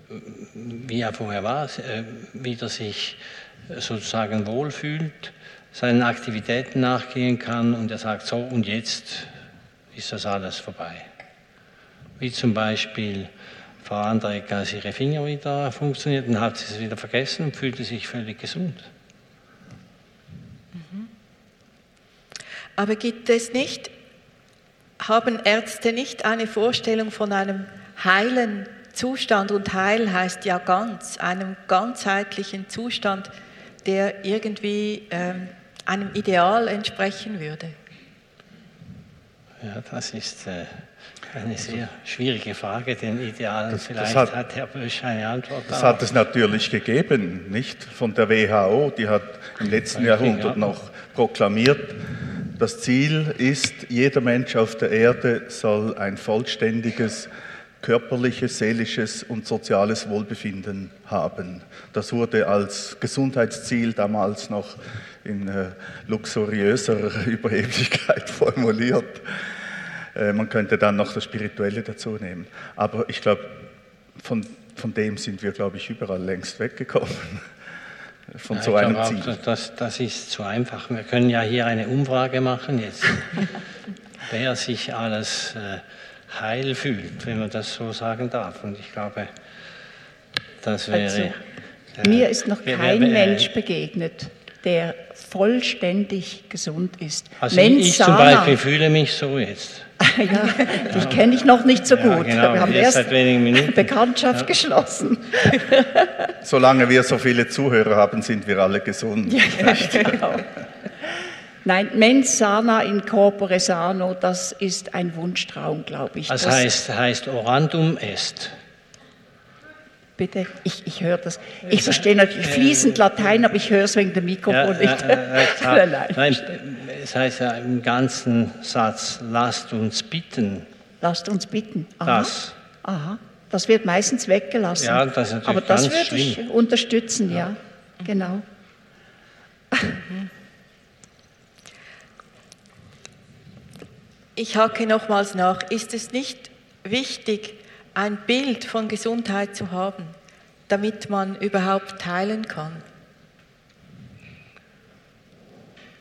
wie er vorher war, äh, wieder sich sozusagen wohlfühlt, seinen Aktivitäten nachgehen kann und er sagt, so und jetzt ist das alles vorbei wie zum Beispiel Frau Andrek, als ihre Finger wieder funktionierten, hat sie es wieder vergessen und fühlte sich völlig gesund. Mhm. Aber gibt es nicht, haben Ärzte nicht eine Vorstellung von einem heilen Zustand und heil heißt ja ganz, einem ganzheitlichen Zustand, der irgendwie ähm, einem Ideal entsprechen würde? Ja, das ist äh, eine sehr schwierige Frage, den Idealen. Das, Vielleicht das hat, hat, Herr Bösch eine Antwort Das darauf. hat es natürlich gegeben, nicht von der WHO. Die hat im letzten Jahrhundert noch proklamiert, das Ziel ist, jeder Mensch auf der Erde soll ein vollständiges körperliches, seelisches und soziales Wohlbefinden haben. Das wurde als Gesundheitsziel damals noch in äh, luxuriöser Überheblichkeit formuliert. Äh, man könnte dann noch das Spirituelle dazu nehmen. Aber ich glaube, von, von dem sind wir, glaube ich, überall längst weggekommen. Von ja, so einem Ziel. Auch, das, das ist zu einfach. Wir können ja hier eine Umfrage machen jetzt, wer sich alles äh, heil fühlt, wenn man das so sagen darf. Und ich glaube, das wäre. Also, äh, mir ist noch kein äh, Mensch begegnet, der vollständig gesund ist. Also Mens ich zum Beispiel fühle mich so jetzt. Ja, dich kenne ich noch nicht so gut. Ja, genau. Wir haben erst seit wenigen Minuten. Bekanntschaft ja. geschlossen. Solange wir so viele Zuhörer haben, sind wir alle gesund. Ja, genau. Nein, mens sana in corpore sano, das ist ein Wunschtraum, glaube ich. Das, das heißt, heißt orandum est. Bitte, ich, ich höre das. Ich verstehe natürlich fließend Latein, aber ich höre es wegen dem Mikrofon ja, nicht. Äh, äh, nein, nein. Es heißt ja im ganzen Satz, lasst uns bitten. Lasst uns bitten. Aha. Das. Aha. Das wird meistens weggelassen. Ja, das ist aber das würde schlimm. ich unterstützen, ja. ja. Genau. Ich hake nochmals nach. Ist es nicht wichtig, ein Bild von Gesundheit zu haben, damit man überhaupt teilen kann.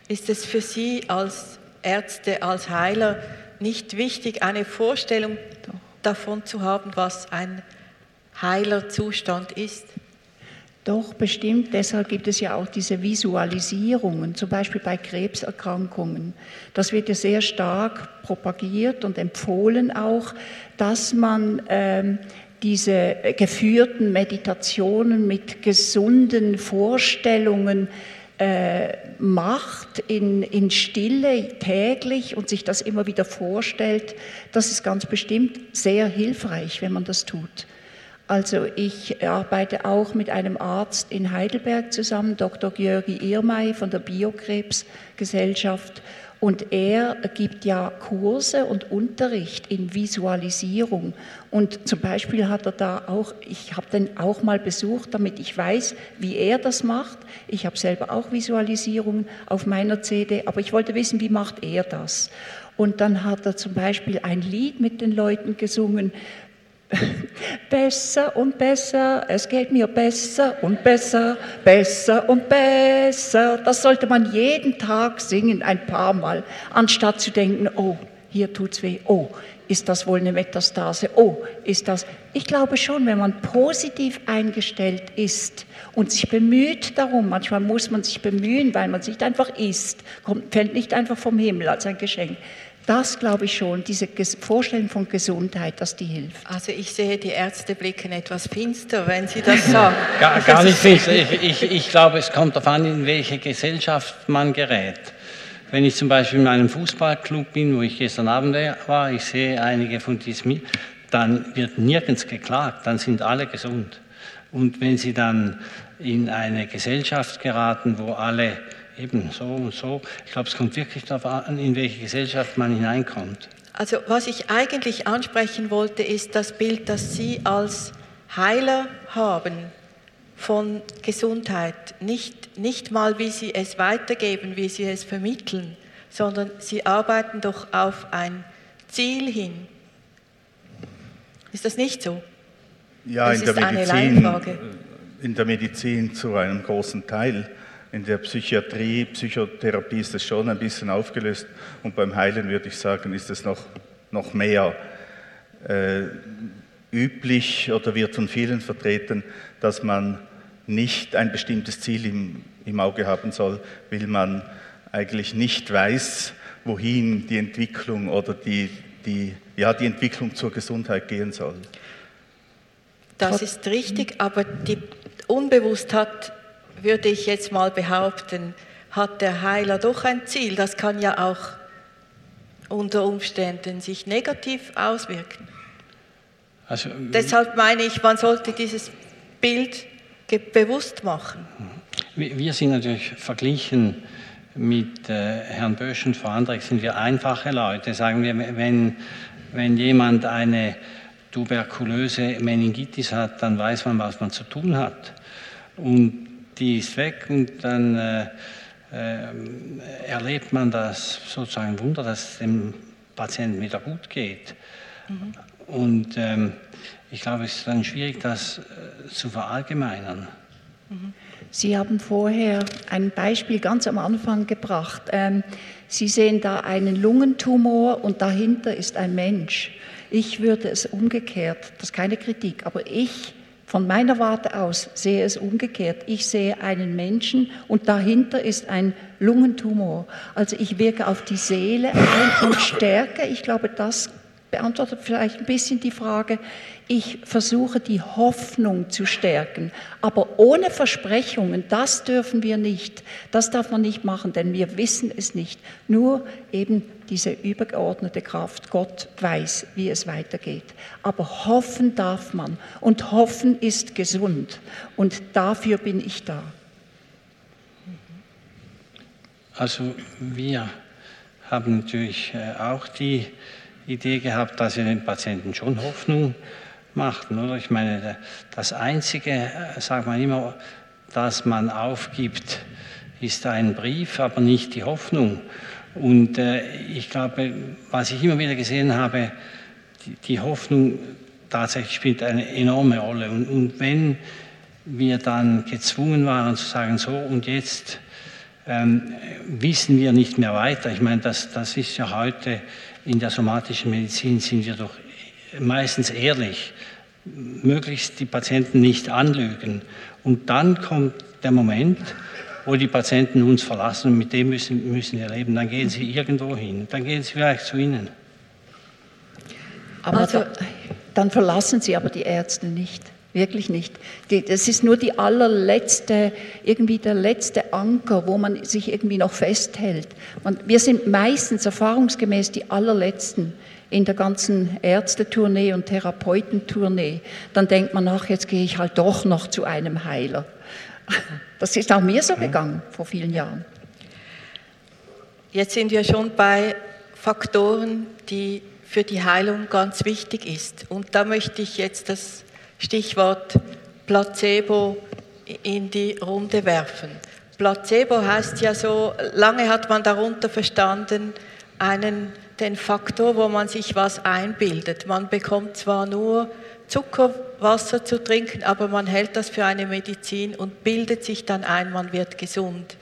Ist es für Sie als Ärzte, als Heiler nicht wichtig, eine Vorstellung davon zu haben, was ein heiler Zustand ist? Doch, bestimmt. Deshalb gibt es ja auch diese Visualisierungen, zum Beispiel bei Krebserkrankungen. Das wird ja sehr stark propagiert und empfohlen auch, dass man ähm, diese geführten Meditationen mit gesunden Vorstellungen äh, macht in, in Stille täglich und sich das immer wieder vorstellt. Das ist ganz bestimmt sehr hilfreich, wenn man das tut. Also ich arbeite auch mit einem Arzt in Heidelberg zusammen, Dr. Georgi Irmay von der Biokrebsgesellschaft. Und er gibt ja Kurse und Unterricht in Visualisierung. Und zum Beispiel hat er da auch, ich habe den auch mal besucht, damit ich weiß, wie er das macht. Ich habe selber auch Visualisierungen auf meiner CD, aber ich wollte wissen, wie macht er das? Und dann hat er zum Beispiel ein Lied mit den Leuten gesungen, besser und besser, es geht mir besser und besser, besser und besser. Das sollte man jeden Tag singen, ein paar Mal, anstatt zu denken, oh, hier tut's weh, oh, ist das wohl eine Metastase, oh, ist das. Ich glaube schon, wenn man positiv eingestellt ist und sich bemüht darum, manchmal muss man sich bemühen, weil man sich einfach isst, kommt, fällt nicht einfach vom Himmel als ein Geschenk. Das glaube ich schon, diese Vorstellung von Gesundheit, dass die hilft. Also ich sehe, die Ärzte blicken etwas finster, wenn Sie das sagen. gar, gar nicht finster. Ich, ich, ich glaube, es kommt darauf an, in welche Gesellschaft man gerät. Wenn ich zum Beispiel in einem Fußballclub bin, wo ich gestern Abend war, ich sehe einige von diesen, dann wird nirgends geklagt, dann sind alle gesund. Und wenn Sie dann in eine Gesellschaft geraten, wo alle eben so und so. Ich glaube, es kommt wirklich darauf an, in welche Gesellschaft man hineinkommt. Also was ich eigentlich ansprechen wollte, ist das Bild, das Sie als Heiler haben von Gesundheit. Nicht, nicht mal, wie Sie es weitergeben, wie Sie es vermitteln, sondern Sie arbeiten doch auf ein Ziel hin. Ist das nicht so? Ja, das in der, Medizin, in der Medizin zu einem großen Teil. In der Psychiatrie, Psychotherapie ist es schon ein bisschen aufgelöst und beim Heilen würde ich sagen, ist es noch, noch mehr äh, üblich oder wird von vielen vertreten, dass man nicht ein bestimmtes Ziel im, im Auge haben soll, weil man eigentlich nicht weiß, wohin die Entwicklung oder die, die, ja, die Entwicklung zur Gesundheit gehen soll. Das ist richtig, aber die unbewusst hat würde ich jetzt mal behaupten, hat der Heiler doch ein Ziel. Das kann ja auch unter Umständen sich negativ auswirken. Also, Deshalb meine ich, man sollte dieses Bild bewusst machen. Wir sind natürlich verglichen mit äh, Herrn Bösch und Frau Andreck sind wir einfache Leute. Sagen wir, wenn, wenn jemand eine tuberkulöse Meningitis hat, dann weiß man, was man zu tun hat. Und die ist weg und dann äh, äh, erlebt man das sozusagen Wunder, dass es dem Patienten wieder gut geht. Mhm. Und ähm, ich glaube, es ist dann schwierig, das äh, zu verallgemeinern. Mhm. Sie haben vorher ein Beispiel ganz am Anfang gebracht. Ähm, Sie sehen da einen Lungentumor und dahinter ist ein Mensch. Ich würde es umgekehrt, das ist keine Kritik, aber ich von meiner Warte aus sehe es umgekehrt. Ich sehe einen Menschen und dahinter ist ein Lungentumor. Also ich wirke auf die Seele ein und stärke. Ich glaube, das beantwortet vielleicht ein bisschen die Frage. Ich versuche die Hoffnung zu stärken, aber ohne Versprechungen, das dürfen wir nicht. Das darf man nicht machen, denn wir wissen es nicht. Nur eben diese übergeordnete Kraft, Gott weiß, wie es weitergeht. Aber hoffen darf man und hoffen ist gesund und dafür bin ich da. Also wir haben natürlich äh, auch die Idee gehabt, dass wir den Patienten schon Hoffnung machten. Oder? Ich meine, das Einzige, äh, sagt man immer, dass man aufgibt, ist ein Brief, aber nicht die Hoffnung. Und äh, ich glaube, was ich immer wieder gesehen habe, die, die Hoffnung tatsächlich spielt eine enorme Rolle. Und, und, wenn wir dann gezwungen waren zu sagen, so und jetzt ähm, wissen wir nicht mehr weiter, ich meine, das, das ist ja heute in der somatischen Medizin, sind wir doch meistens ehrlich, möglichst die Patienten nicht anlügen. Und dann kommt der Moment, wo die Patienten uns verlassen und mit dem müssen, müssen wir leben. Dann gehen sie irgendwo hin, dann gehen sie vielleicht zu ihnen. Aber also, dann verlassen sie aber die Ärzte nicht. Wirklich nicht. das ist nur die allerletzte, irgendwie der letzte Anker, wo man sich irgendwie noch festhält. Und wir sind meistens erfahrungsgemäß die allerletzten in der ganzen Ärztetournee und Therapeutentournee, dann denkt man nach, jetzt gehe ich halt doch noch zu einem Heiler. Das ist auch mir so gegangen vor vielen Jahren. Jetzt sind wir schon bei Faktoren, die für die Heilung ganz wichtig ist. Und da möchte ich jetzt das Stichwort Placebo in die Runde werfen. Placebo heißt ja so, lange hat man darunter verstanden, einen, den Faktor, wo man sich was einbildet. Man bekommt zwar nur Zuckerwasser zu trinken, aber man hält das für eine Medizin und bildet sich dann ein, man wird gesund.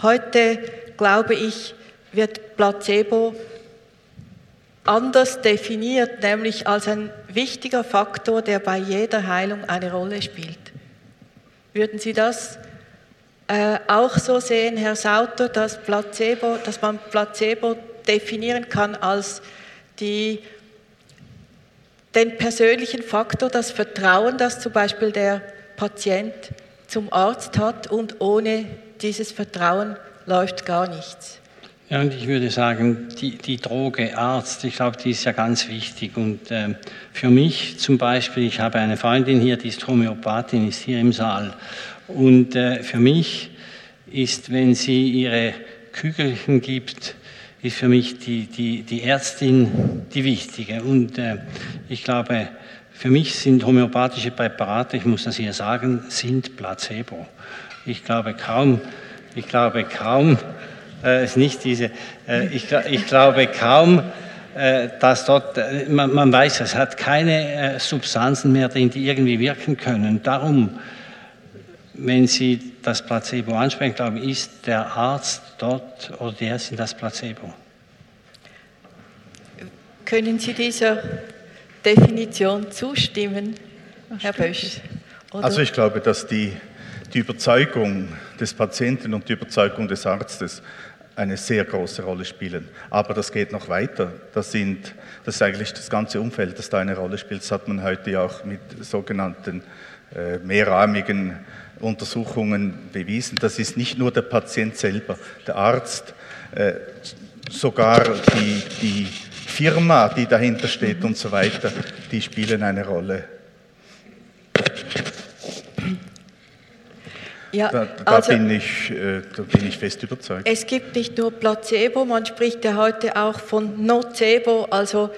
Heute, glaube ich, wird Placebo anders definiert, nämlich als ein wichtiger Faktor, der bei jeder Heilung eine Rolle spielt. Würden Sie das äh, auch so sehen, Herr Sauter, dass, Placebo, dass man Placebo definieren kann als die, den persönlichen Faktor, das Vertrauen, das zum Beispiel der Patient zum Arzt hat und ohne dieses Vertrauen läuft gar nichts. Ja, und ich würde sagen, die, die Droge Arzt, ich glaube, die ist ja ganz wichtig. Und äh, für mich zum Beispiel, ich habe eine Freundin hier, die ist Homöopathin, ist hier im Saal. Und äh, für mich ist, wenn sie ihre Kügelchen gibt, ist für mich die, die, die Ärztin die wichtige. Und äh, ich glaube, für mich sind homöopathische Präparate, ich muss das hier sagen, sind Placebo. Ich glaube kaum, ich glaube kaum, äh, ist nicht diese, äh, ich, ich, glaube kaum, äh, dass dort, äh, man, man, weiß, es hat keine äh, Substanzen mehr drin, die irgendwie wirken können. Darum, wenn Sie das Placebo ansprechen, glaube ich, ist der Arzt dort oder die Ärztin das Placebo. Können Sie dieser Definition zustimmen, Herr Bösch? Oder? Also ich glaube, dass die, die Überzeugung des Patienten und die Überzeugung des Arztes eine sehr große Rolle spielen. Aber das geht noch weiter. Das, sind, das ist eigentlich das ganze Umfeld, das da eine Rolle spielt. Das hat man heute auch mit sogenannten äh, mehrrahmigen Untersuchungen bewiesen. Das ist nicht nur der Patient selber, der Arzt, äh, sogar die, die Firma, die dahinter steht und so weiter, die spielen eine Rolle. Ja, da, da, also, bin ich, äh, da bin ich fest überzeugt. Es gibt nicht nur Placebo, man spricht ja heute auch von Nocebo, also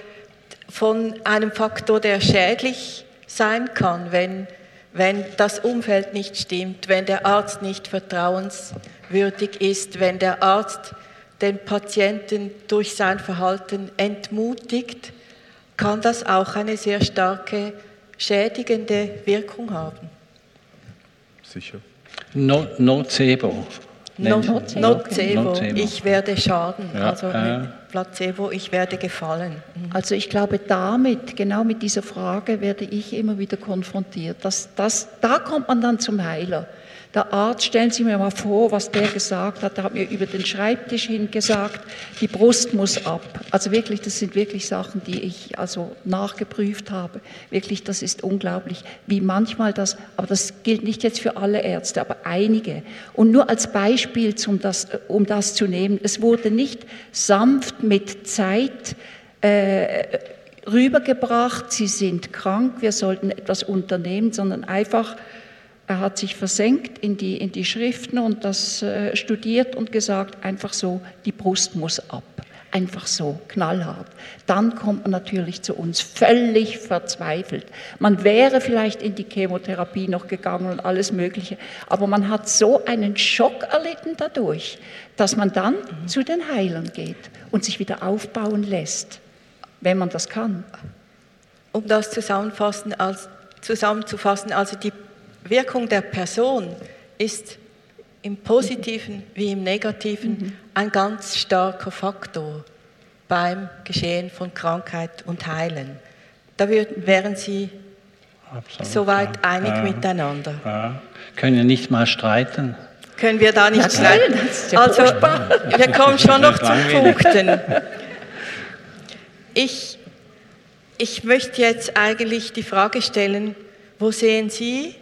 von einem Faktor, der schädlich sein kann, wenn, wenn das Umfeld nicht stimmt, wenn der Arzt nicht vertrauenswürdig ist, wenn der Arzt den Patienten durch sein Verhalten entmutigt, kann das auch eine sehr starke schädigende Wirkung haben. Sicher. No, nocebo. No, nocebo. nocebo. Ich werde schaden. Ja, also äh. Placebo, ich werde gefallen. Mhm. Also ich glaube, damit, genau mit dieser Frage werde ich immer wieder konfrontiert. Das, das, da kommt man dann zum Heiler. Der Arzt, stellen Sie mir mal vor, was der gesagt hat. Der hat mir über den Schreibtisch hin gesagt, die Brust muss ab. Also wirklich, das sind wirklich Sachen, die ich also nachgeprüft habe. Wirklich, das ist unglaublich, wie manchmal das, aber das gilt nicht jetzt für alle Ärzte, aber einige. Und nur als Beispiel, um das, um das zu nehmen, es wurde nicht sanft mit Zeit äh, rübergebracht, Sie sind krank, wir sollten etwas unternehmen, sondern einfach er hat sich versenkt in die, in die Schriften und das äh, studiert und gesagt, einfach so, die Brust muss ab. Einfach so, knallhart. Dann kommt man natürlich zu uns völlig verzweifelt. Man wäre vielleicht in die Chemotherapie noch gegangen und alles Mögliche, aber man hat so einen Schock erlitten dadurch, dass man dann mhm. zu den Heilern geht und sich wieder aufbauen lässt, wenn man das kann. Um das zusammenfassen, als, zusammenzufassen, also die Wirkung der Person ist im positiven wie im negativen mhm. ein ganz starker Faktor beim Geschehen von Krankheit und Heilen. Da wären Sie Absolut, soweit ja. einig ja. miteinander. Ja. Können wir nicht mal streiten? Können wir da nicht streiten? Also, wir kommen schon noch zu Punkten. Ich, ich möchte jetzt eigentlich die Frage stellen, wo sehen Sie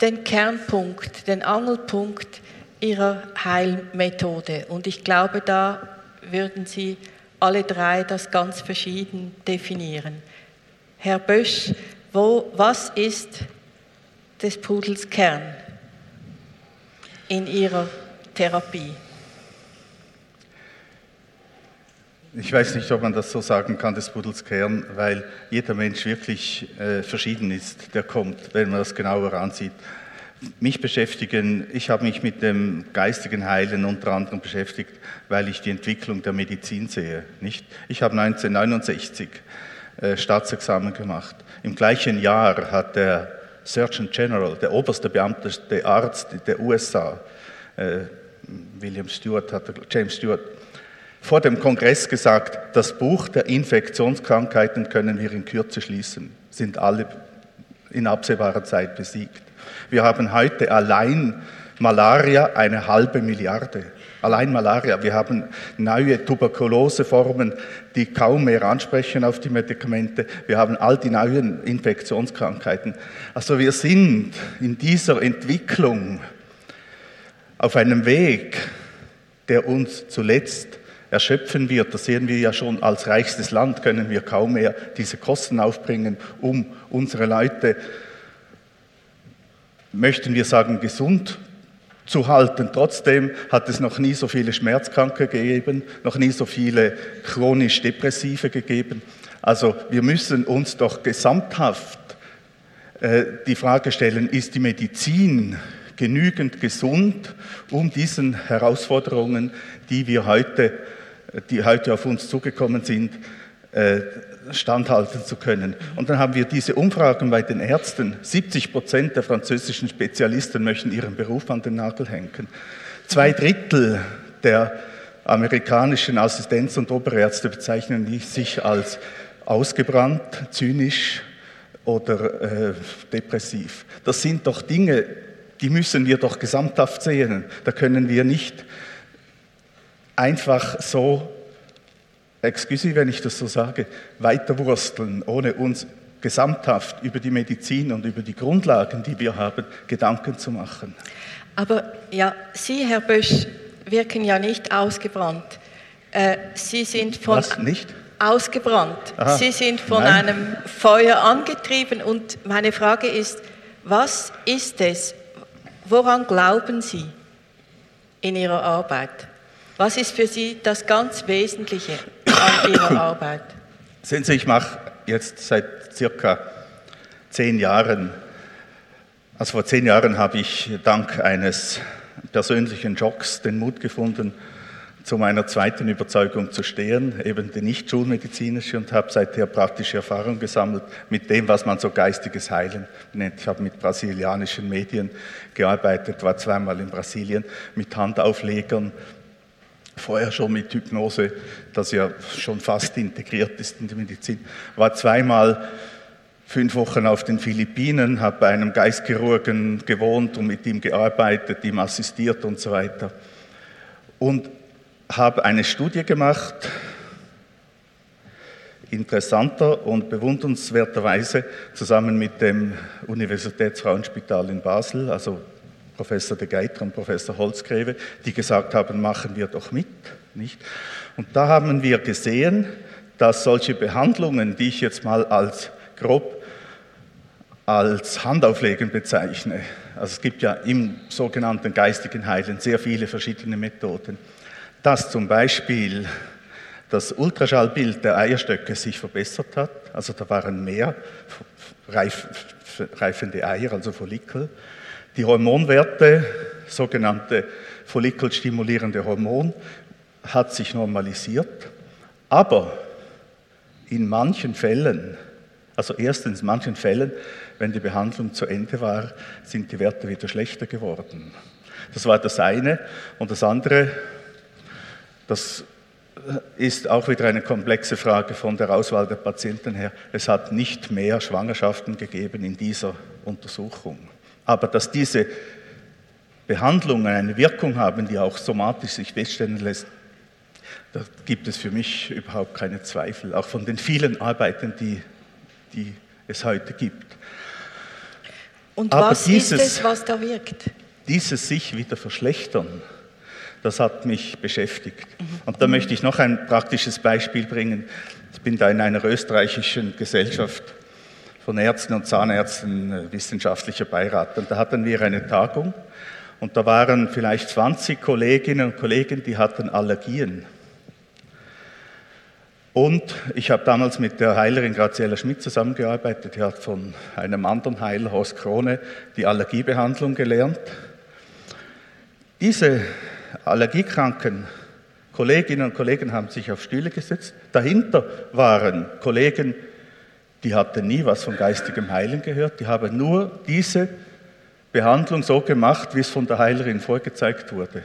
den Kernpunkt, den Angelpunkt ihrer Heilmethode. Und ich glaube, da würden Sie alle drei das ganz verschieden definieren. Herr Bösch, wo, was ist des Pudels Kern in Ihrer Therapie? Ich weiß nicht, ob man das so sagen kann, des Pudels Kern, weil jeder Mensch wirklich äh, verschieden ist, der kommt, wenn man das genauer ansieht. Mich beschäftigen, ich habe mich mit dem geistigen Heilen unter anderem beschäftigt, weil ich die Entwicklung der Medizin sehe. Nicht? Ich habe 1969 äh, Staatsexamen gemacht. Im gleichen Jahr hat der Surgeon General, der oberste Beamte, der Arzt der USA, äh, William Stewart, hat, James Stewart, vor dem Kongress gesagt, das Buch der Infektionskrankheiten können wir in Kürze schließen, sind alle in absehbarer Zeit besiegt. Wir haben heute allein Malaria eine halbe Milliarde. Allein Malaria. Wir haben neue Tuberkuloseformen, die kaum mehr ansprechen auf die Medikamente. Wir haben all die neuen Infektionskrankheiten. Also wir sind in dieser Entwicklung auf einem Weg, der uns zuletzt erschöpfen wird. Das sehen wir ja schon als reichstes Land, können wir kaum mehr diese Kosten aufbringen, um unsere Leute, möchten wir sagen, gesund zu halten. Trotzdem hat es noch nie so viele Schmerzkranke gegeben, noch nie so viele chronisch Depressive gegeben. Also wir müssen uns doch gesamthaft äh, die Frage stellen, ist die Medizin genügend gesund, um diesen Herausforderungen, die wir heute, die heute auf uns zugekommen sind, äh, standhalten zu können. Und dann haben wir diese Umfragen bei den Ärzten. 70 Prozent der französischen Spezialisten möchten ihren Beruf an den Nagel hängen. Zwei Drittel der amerikanischen Assistenz- und Oberärzte bezeichnen sich als ausgebrannt, zynisch oder äh, depressiv. Das sind doch Dinge, die müssen wir doch gesamthaft sehen. Da können wir nicht einfach so excuse, wenn ich das so sage, weiterwursteln, ohne uns gesamthaft über die Medizin und über die Grundlagen, die wir haben, Gedanken zu machen. Aber ja, Sie, Herr Bösch, wirken ja nicht ausgebrannt. Äh, Sie sind von Was, nicht? ausgebrannt. Aha. Sie sind von Nein. einem Feuer angetrieben und meine Frage ist, was ist es? Woran glauben Sie in Ihrer Arbeit? Was ist für Sie das ganz Wesentliche an Ihrer Arbeit? Sehen Sie, ich mache jetzt seit circa zehn Jahren, also vor zehn Jahren habe ich dank eines persönlichen Jocks den Mut gefunden, zu meiner zweiten Überzeugung zu stehen, eben die nicht schulmedizinische und habe seither praktische Erfahrung gesammelt mit dem, was man so geistiges Heilen nennt. Ich habe mit brasilianischen Medien gearbeitet, war zweimal in Brasilien mit Handauflegern, vorher schon mit Hypnose, das ja schon fast integriert ist in die Medizin, war zweimal fünf Wochen auf den Philippinen, habe bei einem Geistchirurgen gewohnt und mit ihm gearbeitet, ihm assistiert und so weiter. Und habe eine Studie gemacht, interessanter und bewundernswerterweise zusammen mit dem Universitätsfrauenspital in Basel, also Professor de Geiter und Professor Holzgreve, die gesagt haben, machen wir doch mit. Nicht? Und da haben wir gesehen, dass solche Behandlungen, die ich jetzt mal als grob als Handauflegen bezeichne, also es gibt ja im sogenannten geistigen Heilen sehr viele verschiedene Methoden, dass zum Beispiel das Ultraschallbild der Eierstöcke sich verbessert hat, also da waren mehr reifende Eier, also Follikel, die Hormonwerte, sogenannte follikelstimulierende Hormon, hat sich normalisiert, aber in manchen Fällen, also erstens in manchen Fällen, wenn die Behandlung zu Ende war, sind die Werte wieder schlechter geworden. Das war das eine. Und das andere, das ist auch wieder eine komplexe Frage von der Auswahl der Patienten her. Es hat nicht mehr Schwangerschaften gegeben in dieser Untersuchung. Aber dass diese Behandlungen eine Wirkung haben, die auch somatisch sich feststellen lässt, da gibt es für mich überhaupt keine Zweifel, auch von den vielen Arbeiten, die, die es heute gibt. Und Aber was dieses, ist es, was da wirkt? Dieses sich wieder verschlechtern, Das hat mich beschäftigt. Und da möchte ich noch ein praktisches Beispiel bringen. Ich bin da in einer österreichischen Gesellschaft von Ärzten und Zahnärzten äh, wissenschaftlicher Beirat. Und da hatten wir eine Tagung und da waren vielleicht 20 Kolleginnen und Kollegen, die hatten Allergien. Und ich habe damals mit der Heilerin Graziella Schmidt zusammengearbeitet. Die hat von einem anderen Heiler, Horst Krone, die Allergiebehandlung gelernt. Diese allergiekranken Kolleginnen und Kollegen haben sich auf Stühle gesetzt. Dahinter waren Kollegen, die hatten nie was von geistigem Heilen gehört. Die haben nur diese Behandlung so gemacht, wie es von der Heilerin vorgezeigt wurde.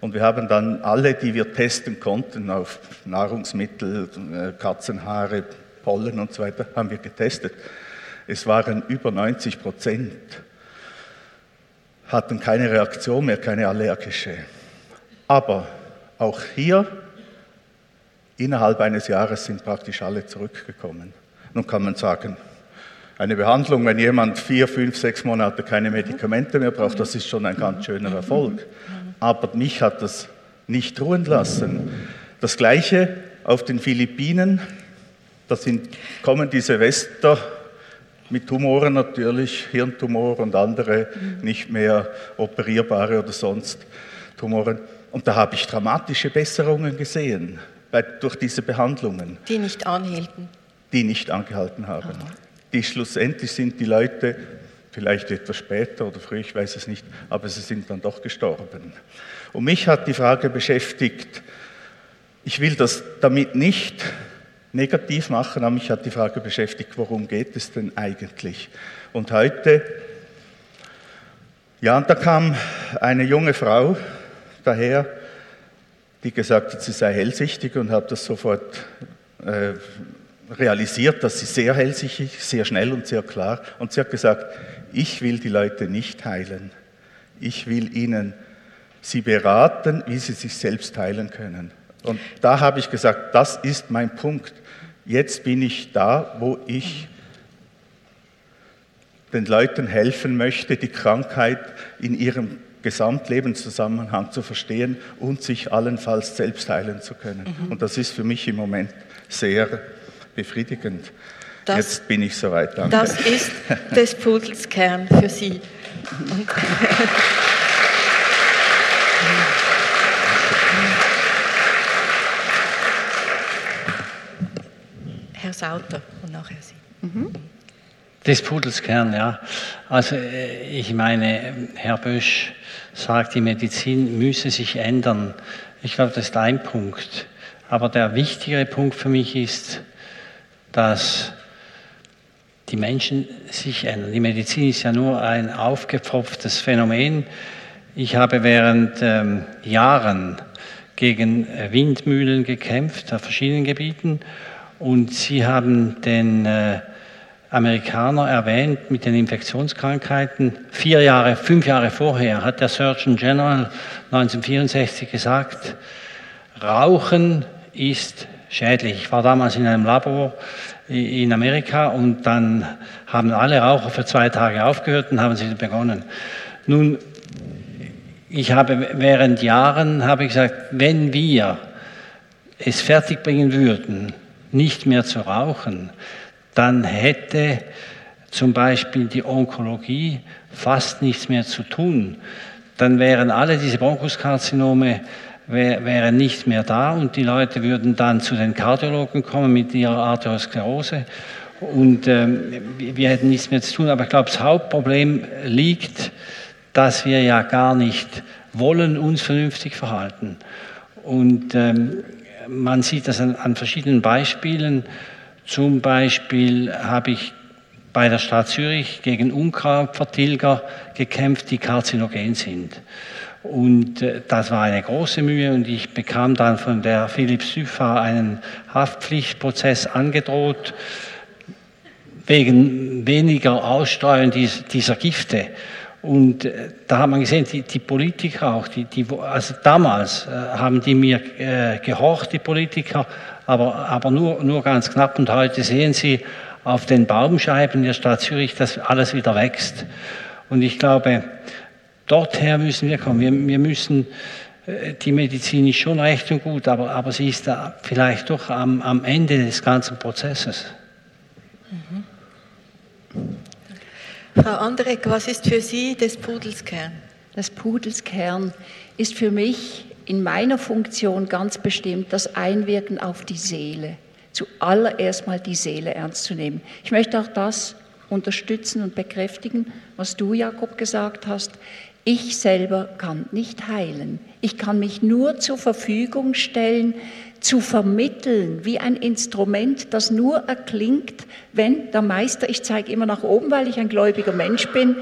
Und wir haben dann alle, die wir testen konnten, auf Nahrungsmittel, äh, Katzenhaare, Pollen und so weiter, haben wir getestet. Es waren über 90 Prozent, hatten keine Reaktion mehr, keine allergische. Aber auch hier, innerhalb eines Jahres sind praktisch alle zurückgekommen. Nun kann man sagen, eine Behandlung, wenn jemand vier, fünf, sechs Monate keine Medikamente mehr braucht, das ist schon ein ganz schöner Erfolg. Aber mich hat das nicht ruhen lassen. Das Gleiche auf den Philippinen, da sind, kommen diese Wester mit Tumoren natürlich, Hirntumor und andere nicht mehr operierbare oder sonst Tumoren. Und da habe ich dramatische Besserungen gesehen bei, durch diese Behandlungen. Die nicht anhielten. Die nicht angehalten haben. Die schlussendlich sind die Leute vielleicht etwas später oder früher, ich weiß es nicht, aber sie sind dann doch gestorben. Und mich hat die Frage beschäftigt, ich will das damit nicht negativ machen, aber mich hat die Frage beschäftigt, worum geht es denn eigentlich? Und heute, ja, und da kam eine junge Frau daher, die gesagt hat, sie sei hellsichtig und habe das sofort äh, realisiert, dass sie sehr hellsichtig, sehr schnell und sehr klar. Und sie hat gesagt, ich will die Leute nicht heilen. Ich will ihnen sie beraten, wie sie sich selbst heilen können. Und da habe ich gesagt, das ist mein Punkt. Jetzt bin ich da, wo ich den Leuten helfen möchte, die Krankheit in ihrem Gesamtlebenszusammenhang zu verstehen und sich allenfalls selbst heilen zu können. Mhm. Und das ist für mich im Moment sehr befriedigend. Das, Jetzt bin ich soweit. Danke. Das ist des Pudels Kern für Sie. Herr Sauter und nachher Sie. Mhm. Des Pudels Kern, ja. Also äh, ich meine, Herr Bösch sagt, die Medizin müsse sich ändern. Ich glaube, das ist ein Punkt. Aber der wichtigere Punkt für mich ist, dass die Menschen sich ändern. Die Medizin ist ja nur ein aufgepfropftes Phänomen. Ich habe während ähm, Jahren gegen Windmühlen gekämpft auf verschiedenen Gebieten und Sie haben den äh, Amerikaner erwähnt mit den Infektionskrankheiten. Vier Jahre, fünf Jahre vorher hat der Surgeon General 1964 gesagt, Rauchen ist schädlich. Ich war damals in einem Labor in Amerika und dann haben alle Raucher für zwei Tage aufgehört und haben sie begonnen. Nun, ich habe während Jahren habe ich gesagt, wenn wir es fertigbringen würden, nicht mehr zu rauchen, dann hätte zum Beispiel die Onkologie fast nichts mehr zu tun. Dann wären alle diese Bronchuskarzinome wären nicht mehr da und die Leute würden dann zu den Kardiologen kommen mit ihrer Arteriosklerose und ähm, wir hätten nichts mehr zu tun. Aber ich glaube, das Hauptproblem liegt, dass wir ja gar nicht wollen uns vernünftig verhalten. Und ähm, man sieht das an verschiedenen Beispielen. Zum Beispiel habe ich bei der Stadt Zürich gegen Unkrautvertilger gekämpft, die karzinogen sind. Und äh, das war eine große Mühe und ich bekam dann von der Philips Süffa einen Haftpflichtprozess angedroht wegen weniger Ausstreuen dieser Gifte. Und äh, da hat man gesehen, die, die Politiker auch, die, die, also damals äh, haben die mir gehorcht, die Politiker, aber, aber nur, nur ganz knapp. Und heute sehen Sie auf den Baumscheiben der Stadt Zürich, dass alles wieder wächst. Und ich glaube, dorthin müssen wir kommen. Wir, wir müssen äh, die Medizin ist schon recht und gut, aber, aber sie ist da vielleicht doch am, am Ende des ganzen Prozesses. Mhm. Frau Andrek, was ist für Sie des Pudels Kern? Das Pudels Kern ist für mich in meiner Funktion ganz bestimmt das Einwirken auf die Seele. Zuallererst mal die Seele ernst zu nehmen. Ich möchte auch das unterstützen und bekräftigen, was du, Jakob, gesagt hast. Ich selber kann nicht heilen. Ich kann mich nur zur Verfügung stellen, zu vermitteln, wie ein Instrument, das nur erklingt, wenn der Meister, ich zeige immer nach oben, weil ich ein gläubiger Mensch bin,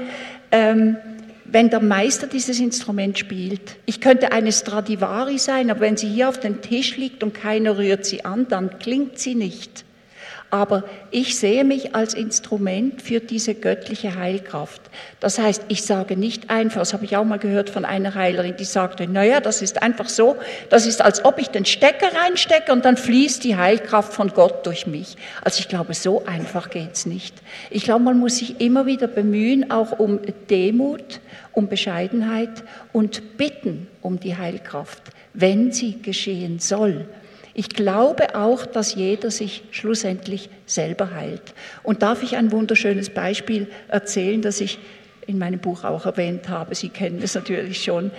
ähm, wenn der Meister dieses Instrument spielt. Ich könnte eine Stradivari sein, aber wenn sie hier auf dem Tisch liegt und keiner rührt sie an, dann klingt sie nicht aber ich sehe mich als Instrument für diese göttliche Heilkraft. Das heißt, ich sage nicht einfach, das habe ich auch mal gehört von einer Heilerin, die sagte, naja, das ist einfach so, das ist, als ob ich den Stecker reinstecke und dann fließt die Heilkraft von Gott durch mich. Also ich glaube, so einfach geht es nicht. Ich glaube, man muss sich immer wieder bemühen, auch um Demut, um Bescheidenheit und bitten um die Heilkraft, wenn sie geschehen soll. Ich glaube auch, dass jeder sich schlussendlich selber heilt. Und darf ich ein wunderschönes Beispiel erzählen, das ich in meinem Buch auch erwähnt habe. Sie kennen es natürlich schon.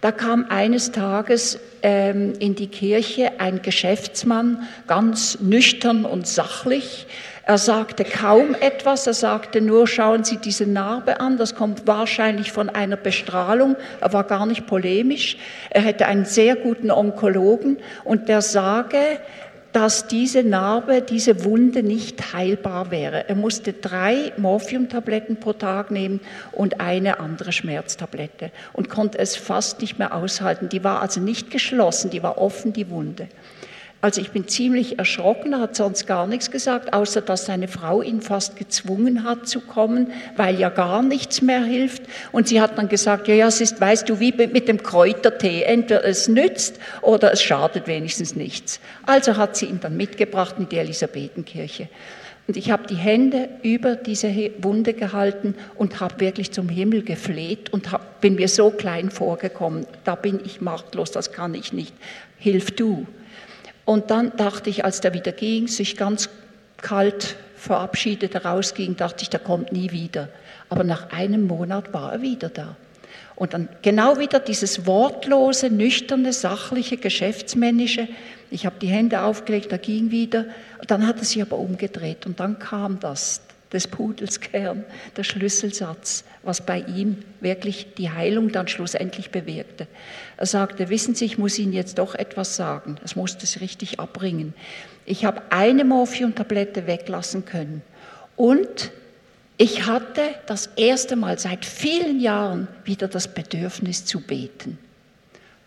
Da kam eines Tages ähm, in die Kirche ein Geschäftsmann, ganz nüchtern und sachlich, er sagte kaum etwas, er sagte nur, schauen Sie diese Narbe an, das kommt wahrscheinlich von einer Bestrahlung. Er war gar nicht polemisch. Er hätte einen sehr guten Onkologen und der sage, dass diese Narbe, diese Wunde nicht heilbar wäre. Er musste drei Morphiumtabletten pro Tag nehmen und eine andere Schmerztablette und konnte es fast nicht mehr aushalten. Die war also nicht geschlossen, die war offen, die Wunde. Also ich bin ziemlich erschrocken, er hat sonst gar nichts gesagt, außer dass seine Frau ihn fast gezwungen hat zu kommen, weil ja gar nichts mehr hilft. Und sie hat dann gesagt, ja, ja, es ist, weißt du, wie mit dem Kräutertee, entweder es nützt oder es schadet wenigstens nichts. Also hat sie ihn dann mitgebracht in die Elisabethenkirche. Und ich habe die Hände über diese Wunde gehalten und habe wirklich zum Himmel gefleht und hab, bin mir so klein vorgekommen. Da bin ich machtlos, das kann ich nicht. Hilf du. Und dann dachte ich, als der wieder ging, sich ganz kalt verabschiedet, rausging, dachte ich, der kommt nie wieder. Aber nach einem Monat war er wieder da. Und dann genau wieder dieses wortlose, nüchterne, sachliche, geschäftsmännische. Ich habe die Hände aufgelegt, er ging wieder. Dann hat er sich aber umgedreht und dann kam das des Pudels Kern, der Schlüsselsatz, was bei ihm wirklich die Heilung dann schlussendlich bewirkte. Er sagte, wissen Sie, ich muss Ihnen jetzt doch etwas sagen, das musste es richtig abbringen. Ich habe eine Morphiumtablette weglassen können und ich hatte das erste Mal seit vielen Jahren wieder das Bedürfnis zu beten.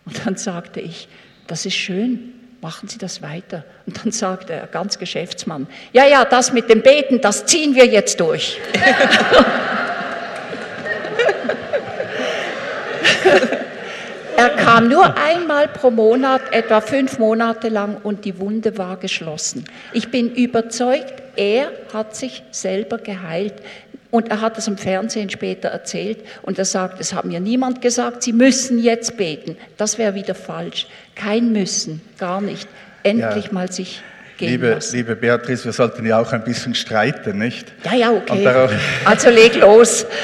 Und dann sagte ich, das ist schön, machen Sie das weiter. Und dann sagt er ganz Geschäftsmann, ja, ja, das mit dem Beten, das ziehen wir jetzt durch. er kam nur einmal pro Monat, etwa fünf Monate lang, und die Wunde war geschlossen. Ich bin überzeugt, er hat sich selber geheilt. Und er hat es im Fernsehen später erzählt und er sagt, es hat mir niemand gesagt, Sie müssen jetzt beten. Das wäre wieder falsch. Kein Müssen, gar nicht. Endlich ja. mal sich gehen liebe, lassen. Liebe Beatrice, wir sollten ja auch ein bisschen streiten, nicht? Ja, ja, okay. Darauf, also leg los.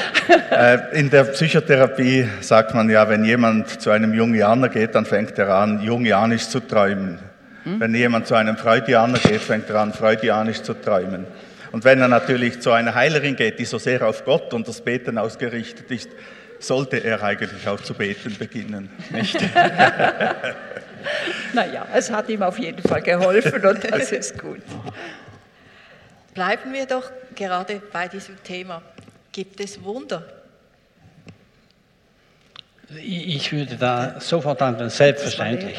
Äh, in der Psychotherapie sagt man ja, wenn jemand zu einem Jungianer geht, dann fängt er an, jungianisch zu träumen. Hm? Wenn jemand zu einem Freudianer geht, fängt er an, freudianisch zu träumen. Und wenn er natürlich zu einer Heilerin geht, die so sehr auf Gott und das Beten ausgerichtet ist, sollte er eigentlich auch zu beten beginnen, nicht? naja, es hat ihm auf jeden Fall geholfen und das ist gut. Bleiben wir doch gerade bei diesem Thema. Gibt es Wunder? Ich würde da sofort antworten, selbstverständlich.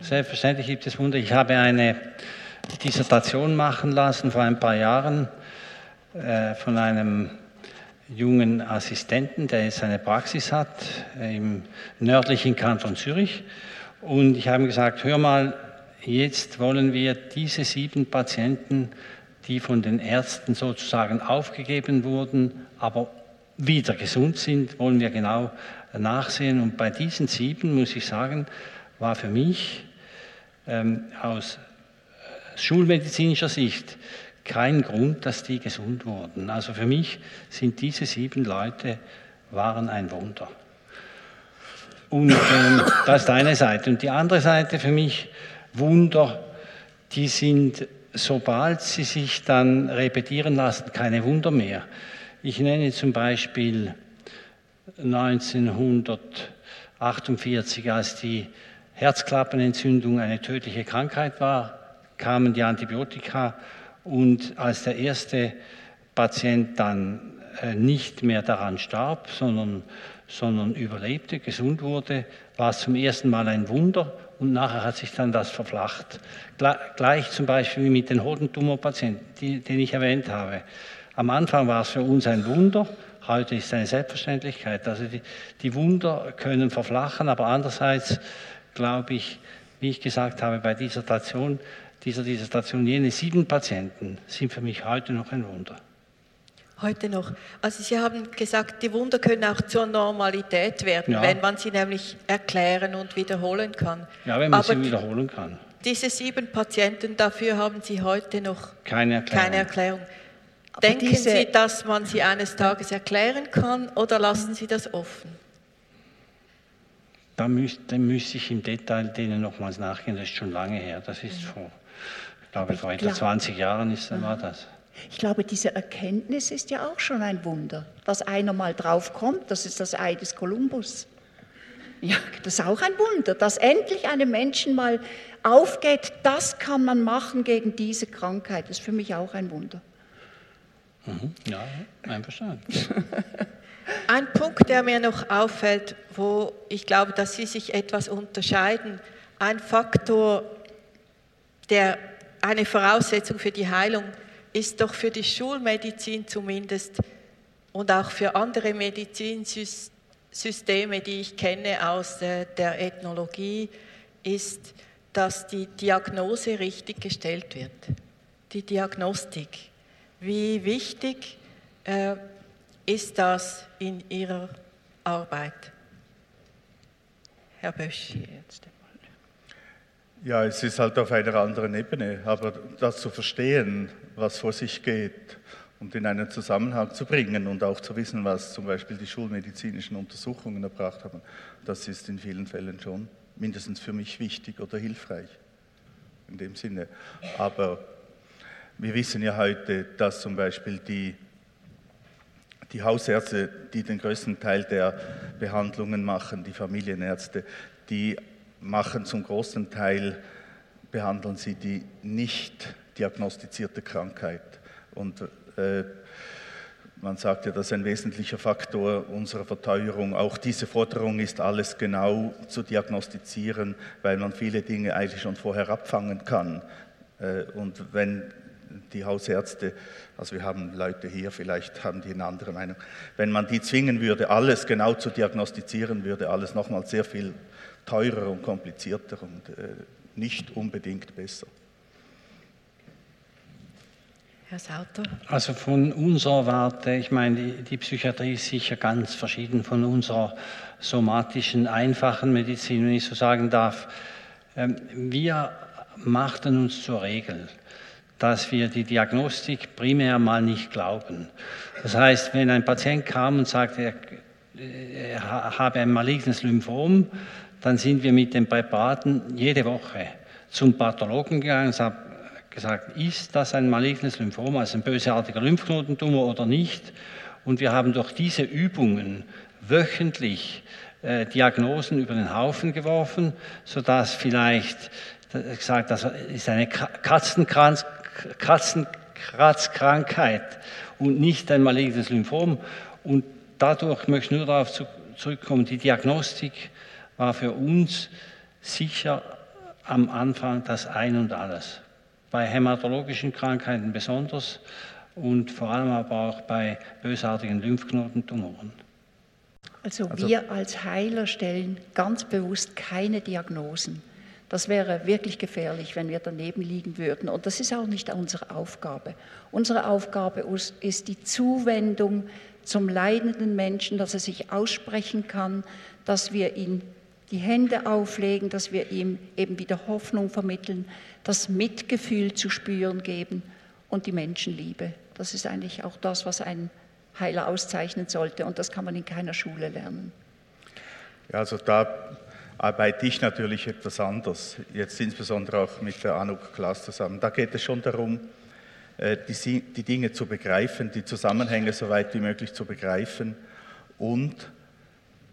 Selbstverständlich gibt es Wunder. Ich habe eine Dissertation machen lassen vor ein paar Jahren äh, von einem jungen Assistenten, der jetzt eine Praxis hat äh, im nördlichen Kanton Zürich. Und ich habe gesagt, hör mal, jetzt wollen wir diese sieben Patienten, die von den Ärzten sozusagen aufgegeben wurden, aber wieder gesund sind, wollen wir genau nachsehen. Und bei diesen sieben, muss ich sagen, war für mich ähm, aus äh, schulmedizinischer Sicht kein Grund, dass die gesund wurden. Also für mich sind diese sieben Leute waren ein Wunder. Und ähm, das ist eine Seite. Und die andere Seite für mich, Wunder, die sind, sobald sie sich dann repetieren lassen, keine Wunder mehr. Ich nenne zum Beispiel 1948, als die Herzklappenentzündung eine tödliche Krankheit war, kamen die Antibiotika und als der erste Patient dann äh, nicht mehr daran starb, sondern, sondern überlebte, gesund wurde, war es zum ersten Mal ein Wunder und nachher hat sich dann das verflacht. Gleich zum Beispiel mit den Hodentumorpatienten, den ich erwähnt habe. Am Anfang war es für uns ein Wunder, heute ist es eine Selbstverständlichkeit. Also die, die Wunder können verflachen, aber andererseits glaube ich, wie ich gesagt habe, bei dieser dieser Dissertation, jene sieben Patienten sind für mich heute noch ein Wunder. Heute noch. Also Sie haben gesagt, die Wunder können auch zur Normalität werden, ja. wenn man sie nämlich erklären und wiederholen kann. Ja, wenn man Aber sie wiederholen kann. Diese sieben Patienten, dafür haben Sie heute noch keine Erklärung. Keine Erklärung. Denken Sie, dass man sie eines Tages erklären kann oder lassen Sie das offen? Da müsste, müsste ich im Detail denen nochmals nachgehen, das ist schon lange her. Das ist vor, ich glaube, vor etwa 20 Jahren ist, war das. Ich glaube, diese Erkenntnis ist ja auch schon ein Wunder, dass einer mal draufkommt, das ist das Ei des Kolumbus. Ja, das ist auch ein Wunder, dass endlich einem Menschen mal aufgeht, das kann man machen gegen diese Krankheit. Das ist für mich auch ein Wunder. Mhm. Ja, einverstanden. Ein Punkt, der mir noch auffällt, wo ich glaube, dass Sie sich etwas unterscheiden, ein Faktor, der eine Voraussetzung für die Heilung ist doch für die Schulmedizin zumindest und auch für andere Medizinsysteme, die ich kenne aus der Ethnologie, ist, dass die Diagnose richtig gestellt wird. Die Diagnostik. Wie wichtig äh, ist das in Ihrer Arbeit? Herr Bösch. Ja, es ist halt auf einer anderen Ebene, aber das zu verstehen, was vor sich geht und in einen Zusammenhang zu bringen und auch zu wissen, was zum Beispiel die schulmedizinischen Untersuchungen erbracht haben, das ist in vielen Fällen schon mindestens für mich wichtig oder hilfreich in dem Sinne. Aber wir wissen ja heute, dass zum Beispiel die, die Hausärzte, die den größten Teil der Behandlungen machen, die Familienärzte, die machen zum großen Teil, behandeln sie die nicht diagnostizierte Krankheit. Und äh, man sagt ja, das ist ein wesentlicher Faktor unserer Verteuerung. Auch diese Forderung ist alles genau zu diagnostizieren, weil man viele Dinge eigentlich schon vorher abfangen kann. Äh, und wenn die Hausärzte, also wir haben Leute hier, vielleicht haben die eine andere Meinung, wenn man die zwingen würde, alles genau zu diagnostizieren, würde alles nochmal sehr viel teurer und komplizierter und äh, nicht unbedingt besser. Herr Sauter? Also von unserer Warte, ich meine, die, die, Psychiatrie ist sicher ganz verschieden von unserer somatischen, einfachen Medizin, wenn ich so sagen darf. Ähm, wir machten uns zur Regel, dass wir die Diagnostik primär mal nicht glauben. Das heißt, wenn ein Patient kam und sagte, er, er habe ein malignes Lymphom, dann sind wir mit den Präparaten jede Woche zum Pathologen gegangen und haben gesagt, ist das ein malignes Lymphom, also ein bösartiger Lymphknotentumor oder nicht? Und wir haben durch diese Übungen wöchentlich äh, Diagnosen über den Haufen geworfen, sodass vielleicht äh, gesagt, das ist eine Katzenkranz, Katzenkratzkrankheit und nicht ein malignes Lymphom. Und dadurch möchte ich nur darauf zurückkommen, die Diagnostik war für uns sicher am Anfang das Ein und alles. Bei hämatologischen Krankheiten besonders und vor allem aber auch bei bösartigen Lymphknotentumoren. Also, also wir als Heiler stellen ganz bewusst keine Diagnosen. Das wäre wirklich gefährlich, wenn wir daneben liegen würden. Und das ist auch nicht unsere Aufgabe. Unsere Aufgabe ist die Zuwendung zum leidenden Menschen, dass er sich aussprechen kann, dass wir ihm die Hände auflegen, dass wir ihm eben wieder Hoffnung vermitteln, das Mitgefühl zu spüren geben und die Menschenliebe. Das ist eigentlich auch das, was ein Heiler auszeichnen sollte und das kann man in keiner Schule lernen. Ja, also da arbeite ich natürlich etwas anders, jetzt insbesondere auch mit der Anuk Klaas zusammen. Da geht es schon darum, äh, die Dinge zu begreifen, die Zusammenhänge so weit wie möglich zu begreifen und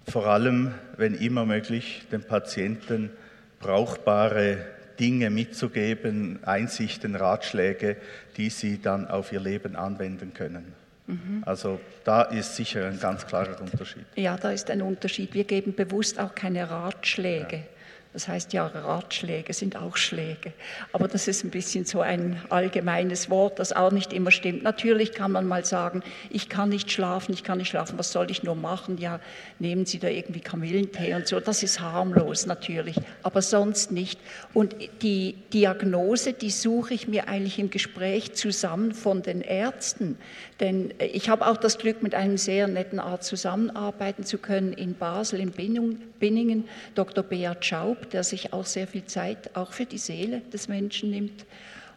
vor allem, wenn immer möglich, den Patienten brauchbare Dinge mitzugeben, Einsichten, Ratschläge, die sie dann auf ihr Leben anwenden können. Mhm. Also da ist sicher ein ganz klarer Unterschied. Ja, da ist ein Unterschied. Wir geben bewusst auch keine Ratschläge. Ja. Das heißt ja, Ratschläge sind auch Schläge. Aber das ist ein bisschen so ein allgemeines Wort, das auch nicht immer stimmt. Natürlich kann man mal sagen, ich kann nicht schlafen, ich kann nicht schlafen, was soll ich nur machen? Ja, nehmen Sie da irgendwie Kamillentee und so. Das ist harmlos natürlich, aber sonst nicht. Und die Diagnose, die suche ich mir eigentlich im Gespräch zusammen von den Ärzten. Denn ich habe auch das Glück, mit einem sehr netten Arzt zusammenarbeiten zu können in Basel, in Binningen, Dr. Beat Schaub, der sich auch sehr viel Zeit auch für die Seele des Menschen nimmt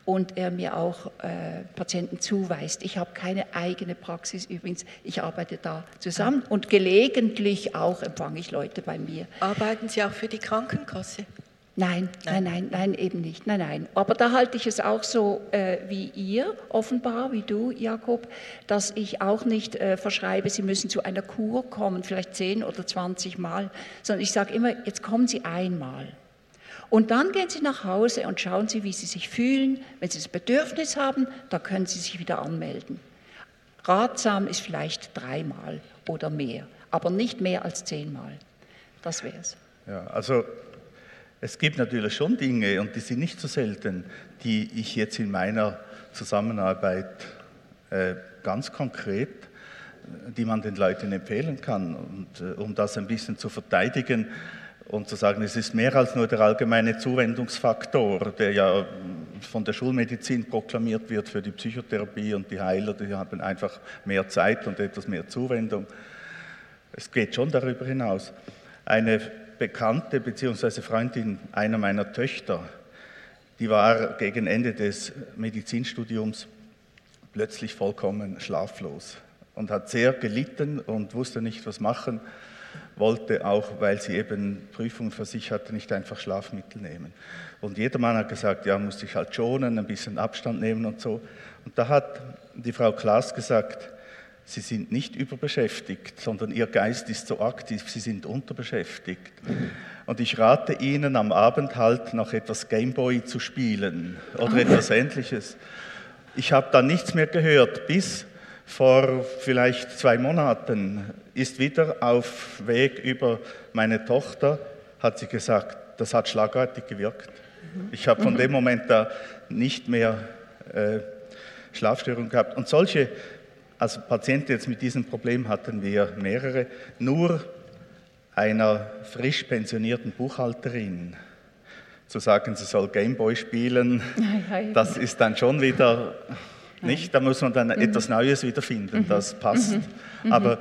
und er mir auch äh, Patienten zuweist. Ich habe keine eigene Praxis übrigens, ich arbeite da zusammen und gelegentlich auch empfange ich Leute bei mir. Arbeiten Sie auch für die Krankenkasse? Nein, nein, nein, nein, eben nicht. Nein, nein. Aber da halte ich es auch so äh, wie ihr, offenbar, wie du, Jakob, dass ich auch nicht äh, verschreibe, Sie müssen zu einer Kur kommen, vielleicht zehn oder zwanzig Mal, sondern ich sage immer, jetzt kommen Sie einmal. Und dann gehen Sie nach Hause und schauen Sie, wie Sie sich fühlen. Wenn Sie das Bedürfnis haben, da können Sie sich wieder anmelden. Ratsam ist vielleicht dreimal oder mehr, aber nicht mehr als zehnmal. Das wäre es. Ja, also es gibt natürlich schon Dinge, und die sind nicht so selten, die ich jetzt in meiner Zusammenarbeit äh, ganz konkret, die man den Leuten empfehlen kann. Und äh, um das ein bisschen zu verteidigen und zu sagen, es ist mehr als nur der allgemeine Zuwendungsfaktor, der ja von der Schulmedizin proklamiert wird für die Psychotherapie und die Heiler, die haben einfach mehr Zeit und etwas mehr Zuwendung. Es geht schon darüber hinaus. Eine Bekannte bzw. Freundin einer meiner Töchter, die war gegen Ende des Medizinstudiums plötzlich vollkommen schlaflos und hat sehr gelitten und wusste nicht, was machen, wollte auch, weil sie eben Prüfungen für sich hatte, nicht einfach Schlafmittel nehmen. Und jedermann hat gesagt, ja, muss ich halt schonen, ein bisschen Abstand nehmen und so. Und da hat die Frau Klaas gesagt, Sie sind nicht überbeschäftigt, sondern Ihr Geist ist so aktiv, Sie sind unterbeschäftigt. Und ich rate Ihnen, am Abend halt noch etwas Gameboy zu spielen oder etwas Ähnliches. Ich habe da nichts mehr gehört, bis vor vielleicht zwei Monaten ist wieder auf Weg über meine Tochter, hat sie gesagt, das hat schlagartig gewirkt. Ich habe von dem Moment da nicht mehr äh, Schlafstörungen gehabt. Und solche also Patienten jetzt mit diesem Problem hatten wir mehrere. Nur einer frisch pensionierten Buchhalterin zu sagen, sie soll Gameboy spielen, das ist dann schon wieder nicht. Da muss man dann mhm. etwas Neues wiederfinden, mhm. das passt. Mhm. mhm. Aber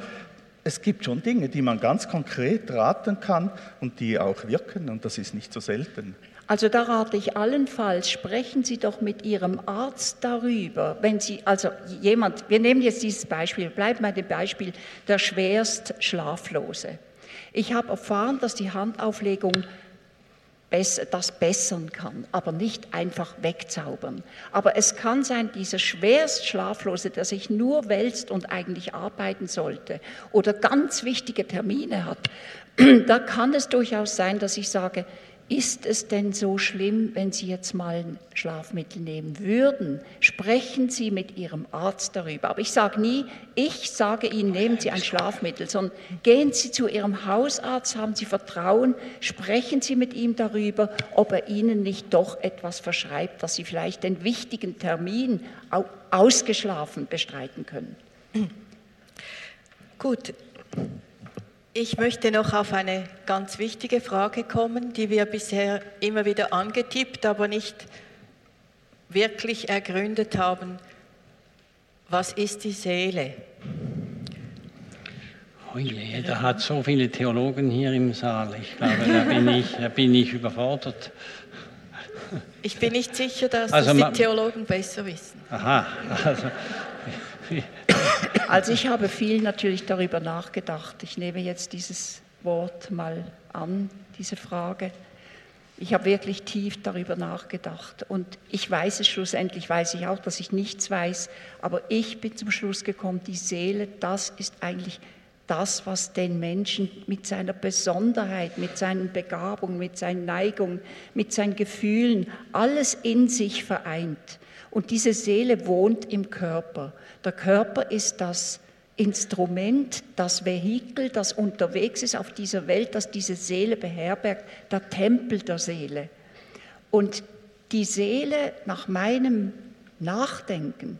es gibt schon Dinge, die man ganz konkret raten kann und die auch wirken und das ist nicht so selten. Also da rate ich allenfalls, sprechen Sie doch mit Ihrem Arzt darüber, wenn Sie, also jemand, wir nehmen jetzt dieses Beispiel, bleiben bei dem Beispiel der schwerst Schlaflose. Ich habe erfahren, dass die Handauflegung das bessern kann, aber nicht einfach wegzaubern. Aber es kann sein, dieser schwerst Schlaflose, der sich nur wälzt und eigentlich arbeiten sollte oder ganz wichtige Termine hat, da kann es durchaus sein, dass ich sage, ist es denn so schlimm, wenn Sie jetzt mal ein Schlafmittel nehmen würden? Sprechen Sie mit Ihrem Arzt darüber. Aber ich sage nie, ich sage Ihnen, nehmen Sie ein Schlafmittel, sondern gehen Sie zu Ihrem Hausarzt, haben Sie Vertrauen, sprechen Sie mit ihm darüber, ob er Ihnen nicht doch etwas verschreibt, dass Sie vielleicht den wichtigen Termin ausgeschlafen bestreiten können. Gut, Ich möchte noch auf eine ganz wichtige Frage kommen, die wir bisher immer wieder angetippt, aber nicht wirklich ergründet haben. Was ist die Seele? Oh je, da hat so viele Theologen hier im Saal. Ich glaube, da bin ich, da bin ich überfordert. Ich bin nicht sicher, dass also das die Theologen besser wissen. Aha, also also ich habe viel natürlich darüber nachgedacht. Ich nehme jetzt dieses Wort mal an, diese Frage. Ich habe wirklich tief darüber nachgedacht und ich weiß es schlussendlich, weiß ich auch, dass ich nichts weiß, aber ich bin zum Schluss gekommen, die Seele, das ist eigentlich das, was den Menschen mit seiner Besonderheit, mit seinen Begabungen, mit seinen Neigungen, mit seinen Gefühlen, alles in sich vereint. Und diese Seele wohnt im Körper. Der Körper ist das Instrument, das Vehikel, das unterwegs ist auf dieser Welt, das diese Seele beherbergt, der Tempel der Seele. Und die Seele, nach meinem Nachdenken,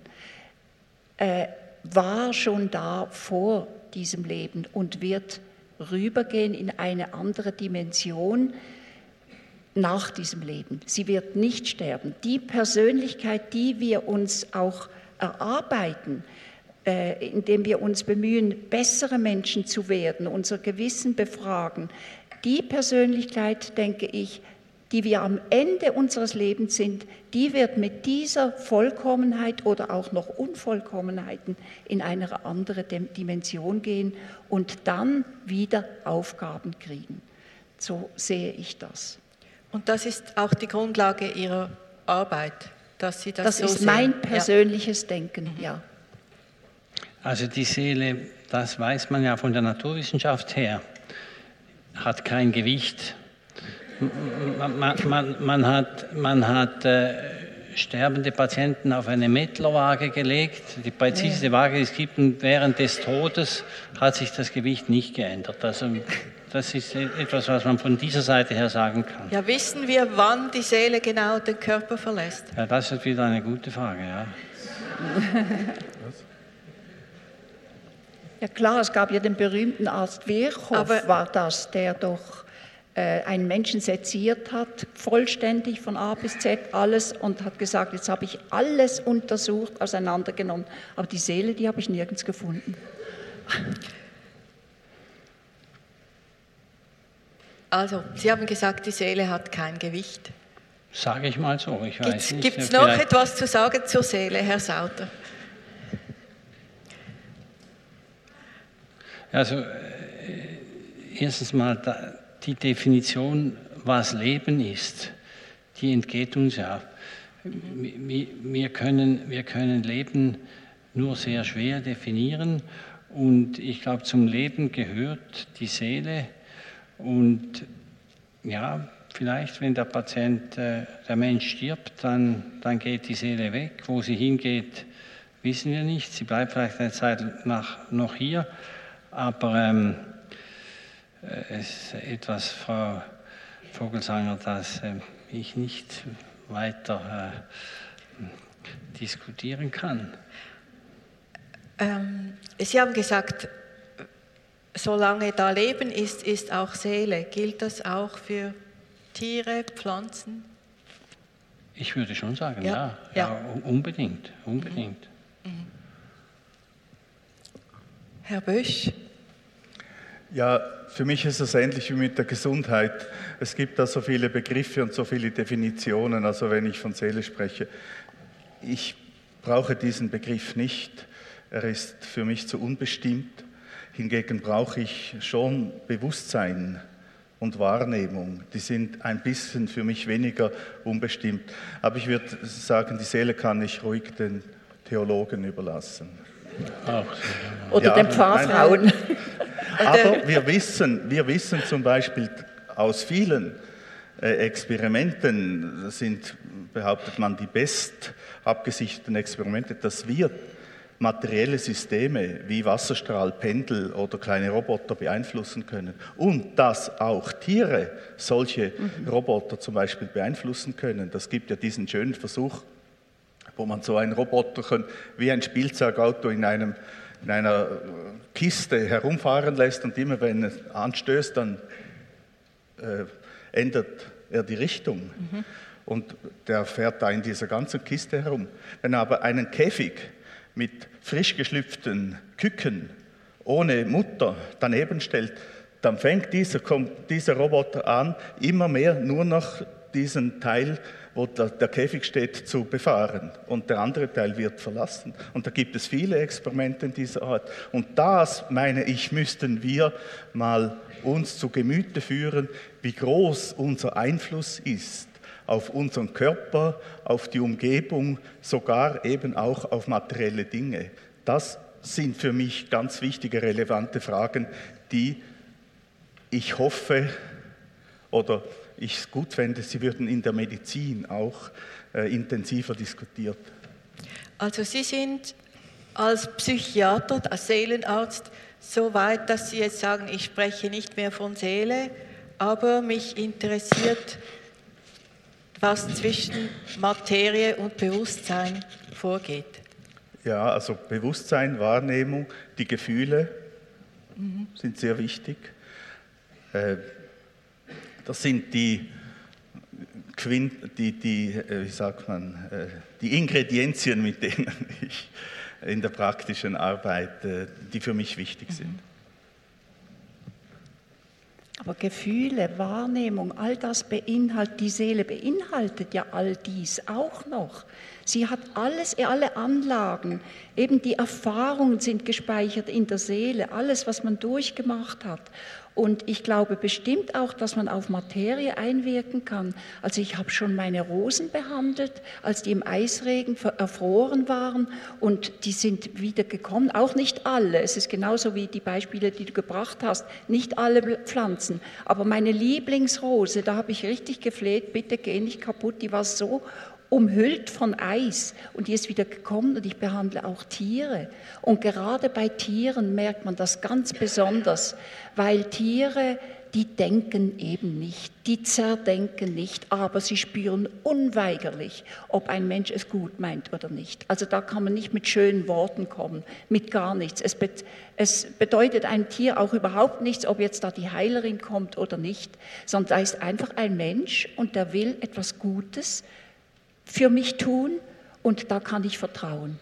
äh, war schon da vor diesem Leben und wird rübergehen in eine andere Dimension nach diesem Leben. Sie wird nicht sterben. Die Persönlichkeit, die wir uns auch erarbeiten, äh, indem wir uns bemühen, bessere Menschen zu werden, unser Gewissen befragen. Die Persönlichkeit, denke ich, die wir am Ende unseres Lebens sind, die wird mit dieser Vollkommenheit oder auch noch Unvollkommenheiten in eine andere Dimension gehen und dann wieder Aufgaben kriegen. So sehe ich das. Und das ist auch die Grundlage Ihrer Arbeit dass Sie das Das so ist sehen. mein persönliches ja. Denken, ja. Also die Seele, das weiß man ja von der Naturwissenschaft her, hat kein Gewicht. Man, man, man, man hat, man hat äh, sterbende Patienten auf eine Mettlerwaage gelegt, die präziseste ja. Waage, die es gibt, und während des Todes hat sich das Gewicht nicht geändert. Also das ist etwas, was man von dieser Seite her sagen kann. Ja, wissen wir, wann die Seele genau den Körper verlässt? Ja, das ist wieder eine gute Frage, ja. ja klar, es gab ja den berühmten Arzt Virchow, Aber war das, der doch äh, einen Menschen seziert hat, vollständig von A bis Z alles und hat gesagt, jetzt habe ich alles untersucht, auseinandergenommen, aber die Seele, die habe ich nirgends gefunden. Also, Sie haben gesagt, die Seele hat kein Gewicht. Sage ich mal so, ich weiß Gibt es noch etwas zu sagen zur Seele, Herr Sauter? Also, äh, erstens mal die Definition, was Leben ist, die entgeht uns ja. Wir können, wir können Leben nur sehr schwer definieren und ich glaube, zum Leben gehört die Seele, und ja, vielleicht, wenn der Patient, äh, der Mensch stirbt, dann, dann geht die Seele weg. Wo sie hingeht, wissen wir nicht. Sie bleibt vielleicht eine Zeit nach, noch hier. Aber ähm, äh, es ist etwas, Frau Vogelsanger, das äh, ich nicht weiter äh, diskutieren kann. Ähm, Sie haben gesagt, solange da Leben ist, ist auch Seele. Gilt das auch für Tiere, Pflanzen? Ich würde schon sagen, ja. Ja, ja. ja unbedingt, unbedingt. Mhm. Herr Bösch? Ja, für mich ist es ähnlich wie mit der Gesundheit. Es gibt da so viele Begriffe und so viele Definitionen, also wenn ich von Seele spreche. Ich brauche diesen Begriff nicht. Er ist für mich zu unbestimmt. Hingegen brauche ich schon Bewusstsein und Wahrnehmung. Die sind ein bisschen für mich weniger unbestimmt. Aber ich würde sagen, die Seele kann ich ruhig den Theologen überlassen. Auch. Oder ja, den Pfarrfrauen. Aber wir wissen, wir wissen zum Beispiel aus vielen äh, Experimenten, das sind, behauptet man, die best abgesicherten Experimente, dass wir materielle Systeme wie Wasserstrahl, Pendel oder kleine Roboter beeinflussen können und dass auch Tiere solche mhm. Roboter zum Beispiel beeinflussen können. Das gibt ja diesen schönen Versuch, wo man so einen Roboter wie ein Spielzeugauto in einem in einer Kiste herumfahren lässt und immer wenn es anstößt, dann äh, ändert er die Richtung. Mhm. Und der fährt da in dieser ganzen Kiste herum. Wenn er aber einen Käfig mit frisch geschlüpften Küken ohne Mutter daneben stellt, dann fängt dieser, dieser Roboter an, immer mehr nur noch diesen Teil, wo der, der, Käfig steht, zu befahren. Und der andere Teil wird verlassen. Und da gibt es viele Experimente in dieser Art. Und das, meine ich, müssten wir mal uns zu Gemüte führen, wie groß unser Einfluss ist auf unseren Körper, auf die Umgebung, sogar eben auch auf materielle Dinge. Das sind für mich ganz wichtige, relevante Fragen, die ich hoffe oder ich es gut fände, sie würden in der Medizin auch äh, intensiver diskutiert. Also Sie sind als Psychiater, als Seelenarzt so weit, dass Sie jetzt sagen, ich spreche nicht mehr von Seele, aber mich interessiert, was zwischen Materie und Bewusstsein vorgeht. Ja, also Bewusstsein, Wahrnehmung, die Gefühle mhm. sind sehr wichtig. Äh, das sind die, die, die, äh, wie sagt man, äh, die Ingredienzien, mit denen ich in der praktischen Arbeit, die für mich wichtig mhm. Aber Gefühle, Wahrnehmung, all das beinhaltet, die Seele beinhaltet ja all dies auch noch. Sie hat alles, alle Anlagen, eben die Erfahrungen sind gespeichert in der Seele, alles, was man durchgemacht hat. Und ich glaube bestimmt auch, dass man auf Materie einwirken kann. Also ich habe schon meine Rosen behandelt, als die im Eisregen erfroren waren und die sind wieder gekommen. Auch nicht alle. Es ist genauso wie die Beispiele, die du gebracht hast. Nicht alle Pflanzen. Aber meine Lieblingsrose, da habe ich richtig gefleht, bitte geh nicht kaputt. Die war so umhüllt von Eis und die ist wieder gekommen und ich behandle auch Tiere. Und gerade bei Tieren merkt man das ganz besonders, weil Tiere, die denken eben nicht, die zerdenken nicht, aber sie spüren unweigerlich, ob ein Mensch es gut meint oder nicht. Also da kann man nicht mit schönen Worten kommen, mit gar nichts. Es, be es bedeutet einem Tier auch überhaupt nichts, ob jetzt da die Heilerin kommt oder nicht, sondern da ist einfach ein Mensch und der will etwas Gutes für mich tun und da kann ich vertrauen.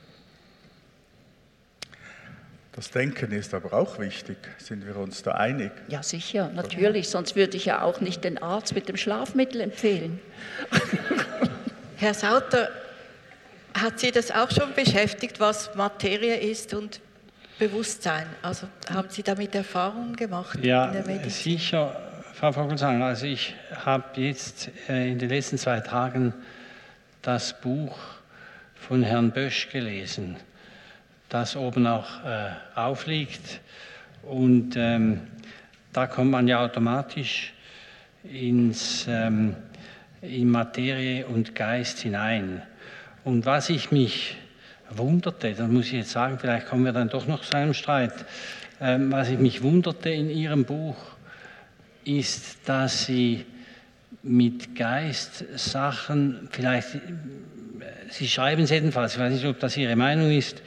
Das Denken ist aber auch wichtig. Sind wir uns da einig? Ja, sicher, natürlich. Sonst würde ich ja auch nicht den Arzt mit dem Schlafmittel empfehlen. Herr Sauter, hat Sie das auch schon beschäftigt, was Materie ist und Bewusstsein? Also haben Sie damit Erfahrungen gemacht? Ja, sicher, Frau Vogelsang. Also ich habe jetzt äh, in den letzten zwei Tagen das Buch von Herrn Bösch gelesen, das oben auch äh, aufliegt. Und ähm, da kommt man ja automatisch ins, ähm, in Materie und Geist hinein. Und was ich mich wunderte, das muss ich jetzt sagen, vielleicht kommen wir dann doch noch zu einem Streit, ähm, was ich mich wunderte in Ihrem Buch, ist, dass Sie mit Geist Sachen, vielleicht, Sie schreiben es jedenfalls, ich weiß nicht, ob das Ihre Meinung ist,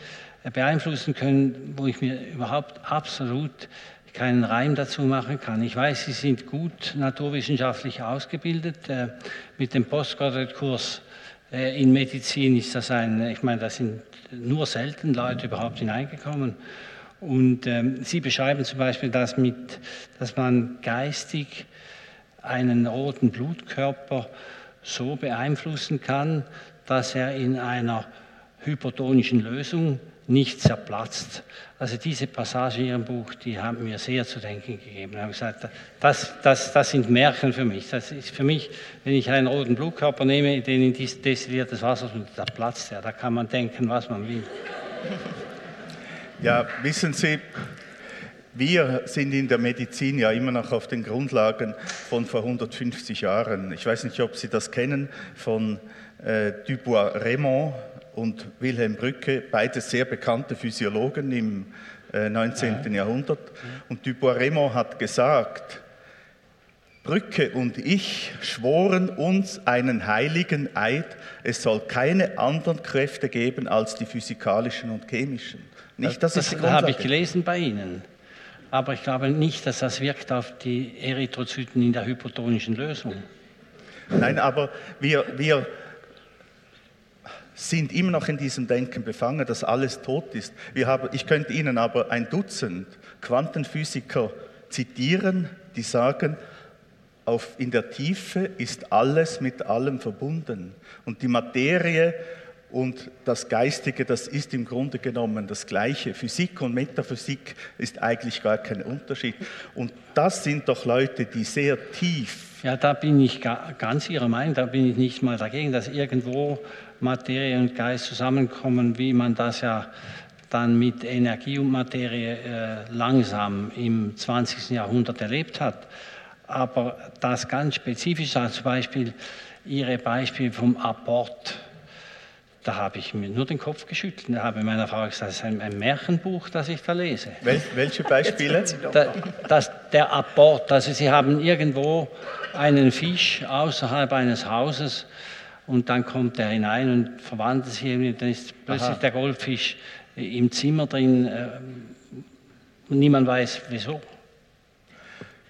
beeinflussen können, wo ich mir überhaupt absolut keinen Reim dazu machen kann. Ich weiß, Sie sind gut naturwissenschaftlich ausgebildet. Äh, mit dem Postgraduate-Kurs äh, in Medizin ist das ein, ich meine, da sind nur selten Leute überhaupt hineingekommen. Und ähm, Sie beschreiben zum Beispiel das mit, dass man geistig einen roten Blutkörper so beeinflussen kann, dass er in einer hypertonischen Lösung nicht zerplatzt. Also diese Passage in Ihrem Buch, die haben mir sehr zu denken gegeben. Ich habe gesagt, das, das, das sind Märchen für mich. Das ist für mich, wenn ich einen roten Blutkörper nehme, den in destilliertes Wasser, da platzt er. Da kann man denken, was man will. Ja, wissen Sie, wir sind in der Medizin ja immer noch auf den Grundlagen von vor 150 Jahren. Ich weiß nicht, ob Sie das kennen von äh, Dubois-Raymond und Wilhelm Brücke, beide sehr bekannte Physiologen im äh, 19. Ja. Jahrhundert. Und Dubois-Raymond hat gesagt, Brücke und ich schworen uns einen heiligen Eid, es soll keine anderen Kräfte geben als die physikalischen und chemischen. Nicht, das, das habe ich gelesen bei Ihnen. Aber ich glaube nicht, dass das wirkt auf die Erythrozyten in der hypotonischen Lösung. Nein, aber wir, wir sind immer noch in diesem Denken befangen, dass alles tot ist. Wir haben, ich könnte Ihnen aber ein Dutzend Quantenphysiker zitieren, die sagen, auf, in der Tiefe ist alles mit allem verbunden. Und die Materie und das Geistige, das ist im Grunde genommen das Gleiche. Physik und Metaphysik ist eigentlich gar kein Unterschied. Und das sind doch Leute, die sehr tief. Ja, da bin ich ganz Ihrer Meinung, da bin ich nicht mal dagegen, dass irgendwo Materie und Geist zusammenkommen, wie man das ja dann mit Energie und Materie äh, langsam im 20. Jahrhundert erlebt hat. Aber das ganz spezifisch, also zum Beispiel Ihre Beispiele vom Abort, da habe ich mir nur den Kopf geschüttelt und habe meiner Frau gesagt, das ist ein, ein Märchenbuch, das ich da lese. Wel welche Beispiele? Da, das, der Abort, also Sie haben irgendwo einen Fisch außerhalb eines Hauses und dann kommt er hinein und verwandelt sich irgendwie, dann ist plötzlich Aha. der Goldfisch im Zimmer drin äh, und niemand weiß wieso.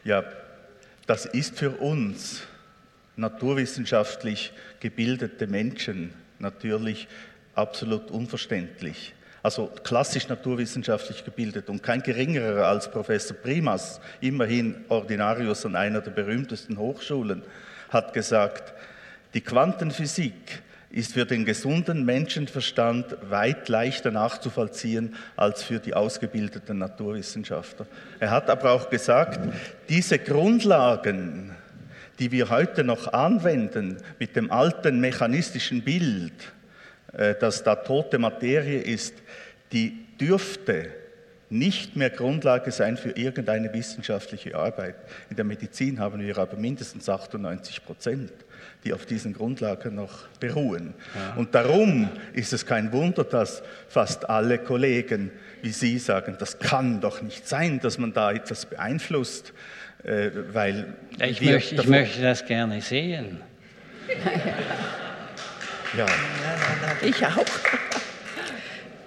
Ja, das ist für uns naturwissenschaftlich gebildete Menschen natürlich absolut unverständlich. Also klassisch naturwissenschaftlich gebildet und kein geringerer als Professor Primas, immerhin Ordinarius an einer der berühmtesten Hochschulen, hat gesagt, die Quantenphysik ist für den gesunden Menschenverstand weit leichter nachzuvollziehen als für die ausgebildeten Naturwissenschaftler. Er hat aber auch gesagt, diese Grundlagen die wir heute noch anwenden mit dem alten mechanistischen Bild, äh, dass da tote Materie ist, die dürfte nicht mehr Grundlage sein für irgendeine wissenschaftliche Arbeit. In der Medizin haben wir aber mindestens 98 Prozent, die auf diesen Grundlagen noch beruhen. Ja. Und darum ist es kein Wunder, dass fast alle Kollegen wie Sie sagen, das kann doch nicht sein, dass man da etwas beeinflusst. Äh, weil ich, möchte, ich möchte das gerne sehen. ja. Ich auch.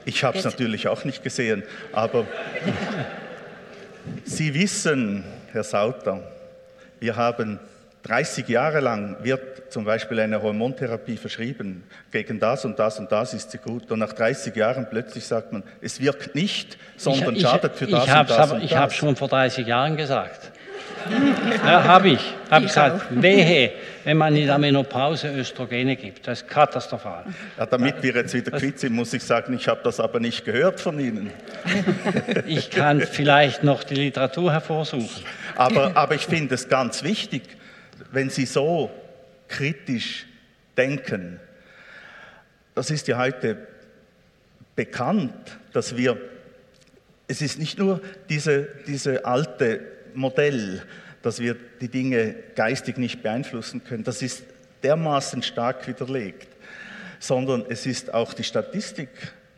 Ich habe es natürlich auch nicht gesehen, aber Sie wissen, Herr Sauter, wir haben 30 Jahre lang wird zum Beispiel eine Hormontherapie verschrieben. Gegen das und das und das ist sie gut. Und nach 30 Jahren plötzlich sagt man, es wirkt nicht, sondern ich, schadet für das ich und das. Aber, und ich habe schon vor 30 Jahren gesagt. Ja, habe ich. Habe gesagt, wehe, wenn man in der Menopause Östrogene gibt. Das ist katastrophal. Ja, damit wir jetzt wieder quitt sind, muss ich sagen, ich habe das aber nicht gehört von Ihnen. Ich kann vielleicht noch die Literatur hervorsuchen. Aber, aber ich finde es ganz wichtig, wenn Sie so kritisch denken. Das ist ja heute bekannt, dass wir, es ist nicht nur diese, diese alte Modell, dass wir die Dinge geistig nicht beeinflussen können, das ist dermaßen stark widerlegt, sondern es ist auch die Statistik.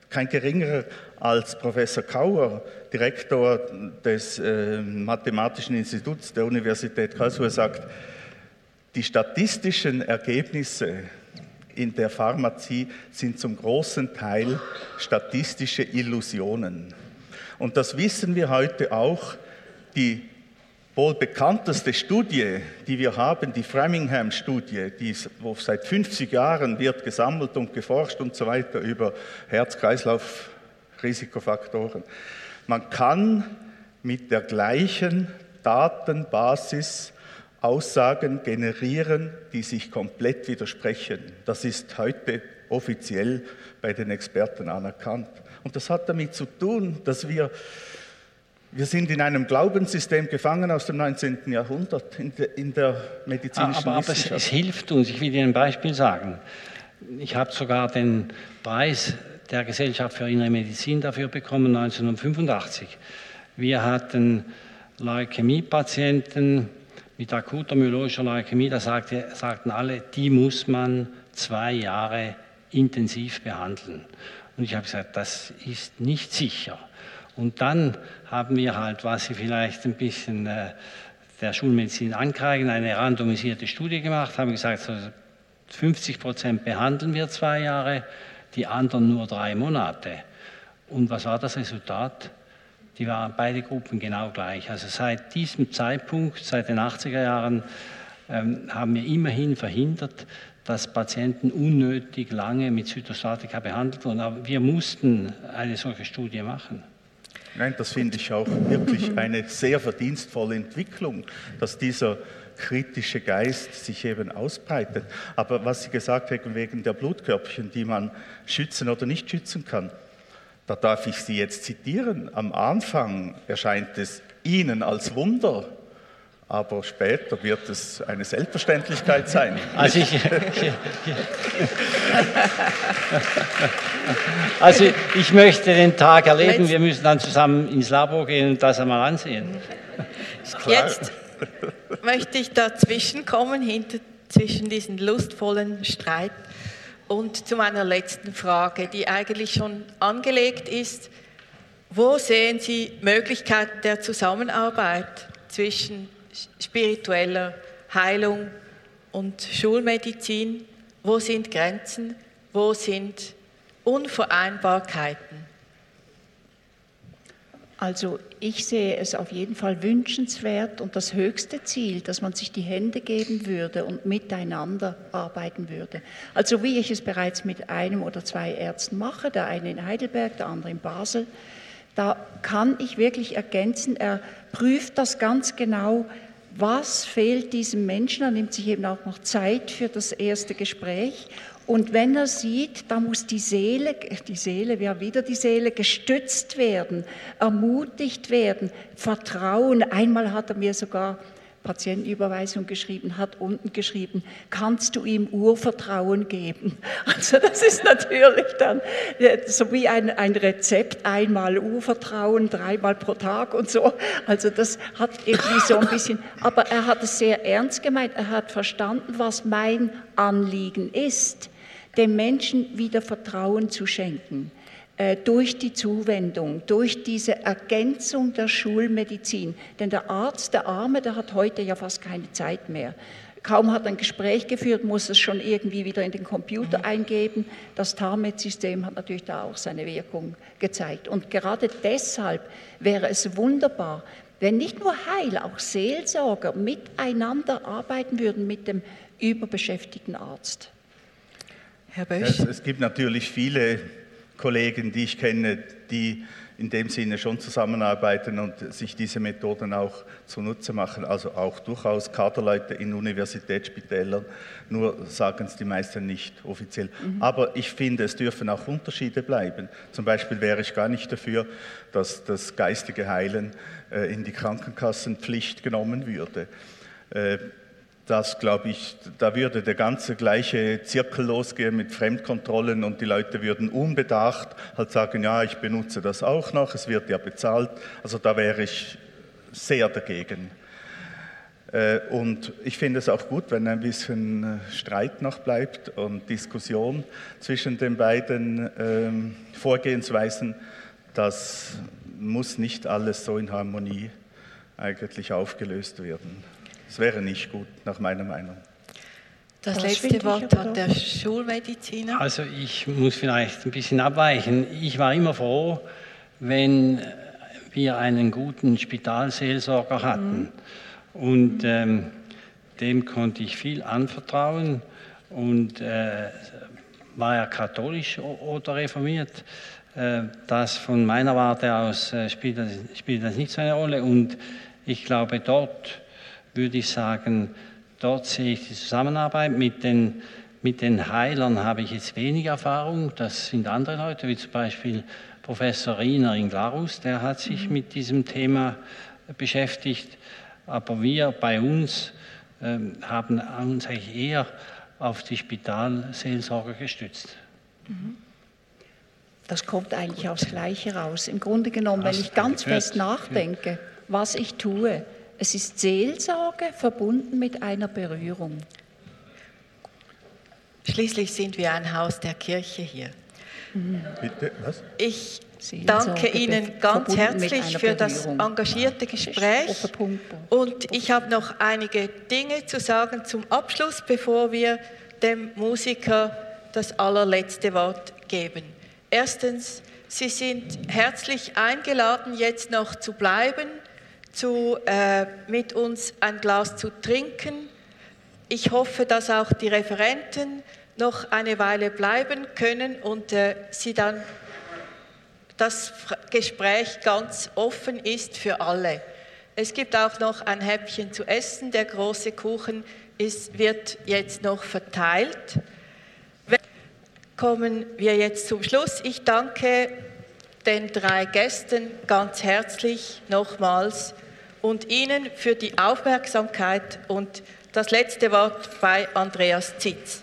Kein geringerer als Professor Kauer, Direktor des äh, Mathematischen Instituts der Universität Karlsruhe, sagt, die statistischen Ergebnisse in der Pharmazie sind zum großen Teil statistische Illusionen. Und das wissen wir heute auch. Die wohl bekannteste Studie, die wir haben, die Framingham-Studie, die wo seit 50 Jahren wird gesammelt und geforscht und so weiter über Herz-Kreislauf-Risikofaktoren. Man kann mit der gleichen Datenbasis Aussagen generieren, die sich komplett widersprechen. Das ist heute offiziell bei den Experten anerkannt. Und das hat damit zu tun, dass wir wir sind in einem Glaubenssystem gefangen aus dem 19. Jahrhundert in der, in der medizinischen aber, aber Wissenschaft. Aber es, es hilft uns. Ich will Ihnen ein Beispiel sagen. Ich habe sogar den Preis der Gesellschaft für Innere Medizin dafür bekommen, 1985. Wir hatten Leukämiepatienten mit akuter myeloischer Leukämie, da sagte, sagten alle, die muss man zwei Jahre intensiv behandeln. Und ich habe gesagt, das ist nicht sicher. Und dann haben wir halt, was Sie vielleicht ein bisschen äh, der Schulmedizin Ankreiden eine randomisierte Studie gemacht, haben gesagt, 50 Prozent behandeln wir zwei Jahre, die anderen nur drei Monate. Und was war das Resultat? Die waren beide Gruppen genau gleich. Also seit diesem Zeitpunkt, seit den 80er Jahren, ähm, haben wir immerhin verhindert, dass Patienten unnötig lange mit Zytostatika behandelt wurden. Aber wir mussten eine solche Studie machen. Nein, das finde ich auch wirklich eine sehr verdienstvolle Entwicklung, dass dieser kritische Geist sich eben ausbreitet. Aber was Sie gesagt haben wegen der Blutkörbchen, die man schützen oder nicht schützen kann, da darf ich Sie jetzt zitieren. Am Anfang erscheint es Ihnen als Wunder, aber später wird es eine Selbstverständlichkeit sein. Also ich, also ich möchte den Tag erleben, wir müssen dann zusammen ins Labor gehen und das einmal ansehen. Jetzt möchte ich dazwischen kommen, hinter, zwischen diesen lustvollen Streit und zu meiner letzten Frage, die eigentlich schon angelegt ist. Wo sehen Sie Möglichkeiten der Zusammenarbeit zwischen spiritueller Heilung und Schulmedizin? Wo sind Grenzen? Wo sind Unvereinbarkeiten? Also ich sehe es auf jeden Fall wünschenswert und das höchste Ziel, dass man sich die Hände geben würde und miteinander arbeiten würde. Also wie ich es bereits mit einem oder zwei Ärzten mache, der eine in Heidelberg, der andere in Basel, da kann ich wirklich ergänzen, er prüft das ganz genau, was fehlt diesem Menschen, er nimmt sich eben auch noch Zeit für das erste Gespräch und wenn er sieht, da muss die Seele, die Seele, ja wieder die Seele, gestützt werden, ermutigt werden, Vertrauen. Einmal hat er mir sogar Patientenüberweisung geschrieben, hat unten geschrieben, kannst du ihm Urvertrauen geben? Also das ist natürlich dann so wie ein, ein Rezept, einmal Urvertrauen, dreimal pro Tag und so. Also das hat irgendwie so ein bisschen, aber er hat es sehr ernst gemeint, er hat verstanden, was mein Anliegen ist dem Menschen wieder Vertrauen zu schenken äh, durch die Zuwendung, durch diese Ergänzung der Schulmedizin. Denn der Arzt, der Arme, der hat heute ja fast keine Zeit mehr. Kaum hat ein Gespräch geführt, muss es schon irgendwie wieder in den Computer eingeben. Das TARMED-System hat natürlich da auch seine Wirkung gezeigt. Und gerade deshalb wäre es wunderbar, wenn nicht nur Heil, auch Seelsorger miteinander arbeiten würden mit dem überbeschäftigten Arzt. Herr Bösch? Es, es gibt natürlich viele Kollegen, die ich kenne, die in dem Sinne schon zusammenarbeiten und sich diese Methoden auch zunutze machen. Also auch durchaus Kaderleute in Universitätsspitälern, nur sagen es die meisten nicht offiziell. Mhm. Aber ich finde, es dürfen auch Unterschiede bleiben. Zum Beispiel wäre ich gar nicht dafür, dass das geistige Heilen äh, in die Krankenkassenpflicht genommen würde. Das glaube ich, da würde der ganze gleiche Zirkel losgehen mit Fremdkontrollen und die Leute würden unbedacht halt sagen, ja, ich benutze das auch noch, es wird ja bezahlt. Also da wäre ich sehr dagegen. Äh, und ich finde es auch gut, wenn ein bisschen äh, Streit noch bleibt und Diskussion zwischen den beiden ähm, Vorgehensweisen. Das muss nicht alles so in Harmonie eigentlich aufgelöst werden. Das wäre nicht gut, nach meiner Meinung. Das, das letzte Wort hat der Schulmediziner. Also ich muss vielleicht ein bisschen abweichen. Ich war immer froh, wenn wir einen guten Spitalseelsorger hatten. Mhm. Und ähm, dem konnte ich viel anvertrauen. Und äh, war er katholisch oder reformiert? Äh, das von meiner Warte aus äh, spielt, das, spielt das nicht so eine Rolle. Und ich glaube, dort würde ich sagen, dort sehe ich die Zusammenarbeit mit den, mit den Heilern habe ich jetzt wenig Erfahrung. Das sind andere Leute, wie zum Beispiel Professor Riener in Glarus, der hat sich mhm. mit diesem Thema beschäftigt. Aber wir bei uns ähm, haben uns eigentlich eher auf die Spitalseelsorge gestützt. Mhm. Das kommt eigentlich aufs Gleiche raus. Im Grunde genommen, wenn ich ganz fest nachdenke, was ich tue, es ist Seelsorge verbunden mit einer Berührung. Schließlich sind wir ein Haus der Kirche hier. Bitte, was? Ich danke Ihnen ganz herzlich für das engagierte Gespräch. Und ich habe noch einige Dinge zu sagen zum Abschluss, bevor wir dem Musiker das allerletzte Wort geben. Erstens, Sie sind herzlich eingeladen, jetzt noch zu bleiben, zu, äh, mit uns ein Glas zu trinken. Ich hoffe, dass auch die Referenten noch eine Weile bleiben können und äh, Sie dann das Gespräch ganz offen ist für alle. Es gibt auch noch ein Häppchen zu essen. Der große Kuchen ist, wird jetzt noch verteilt. Kommen wir jetzt zum Schluss. Ich danke den drei Gästen ganz herzlich nochmals und Ihnen für die Aufmerksamkeit und das letzte Wort bei Andreas Zitz.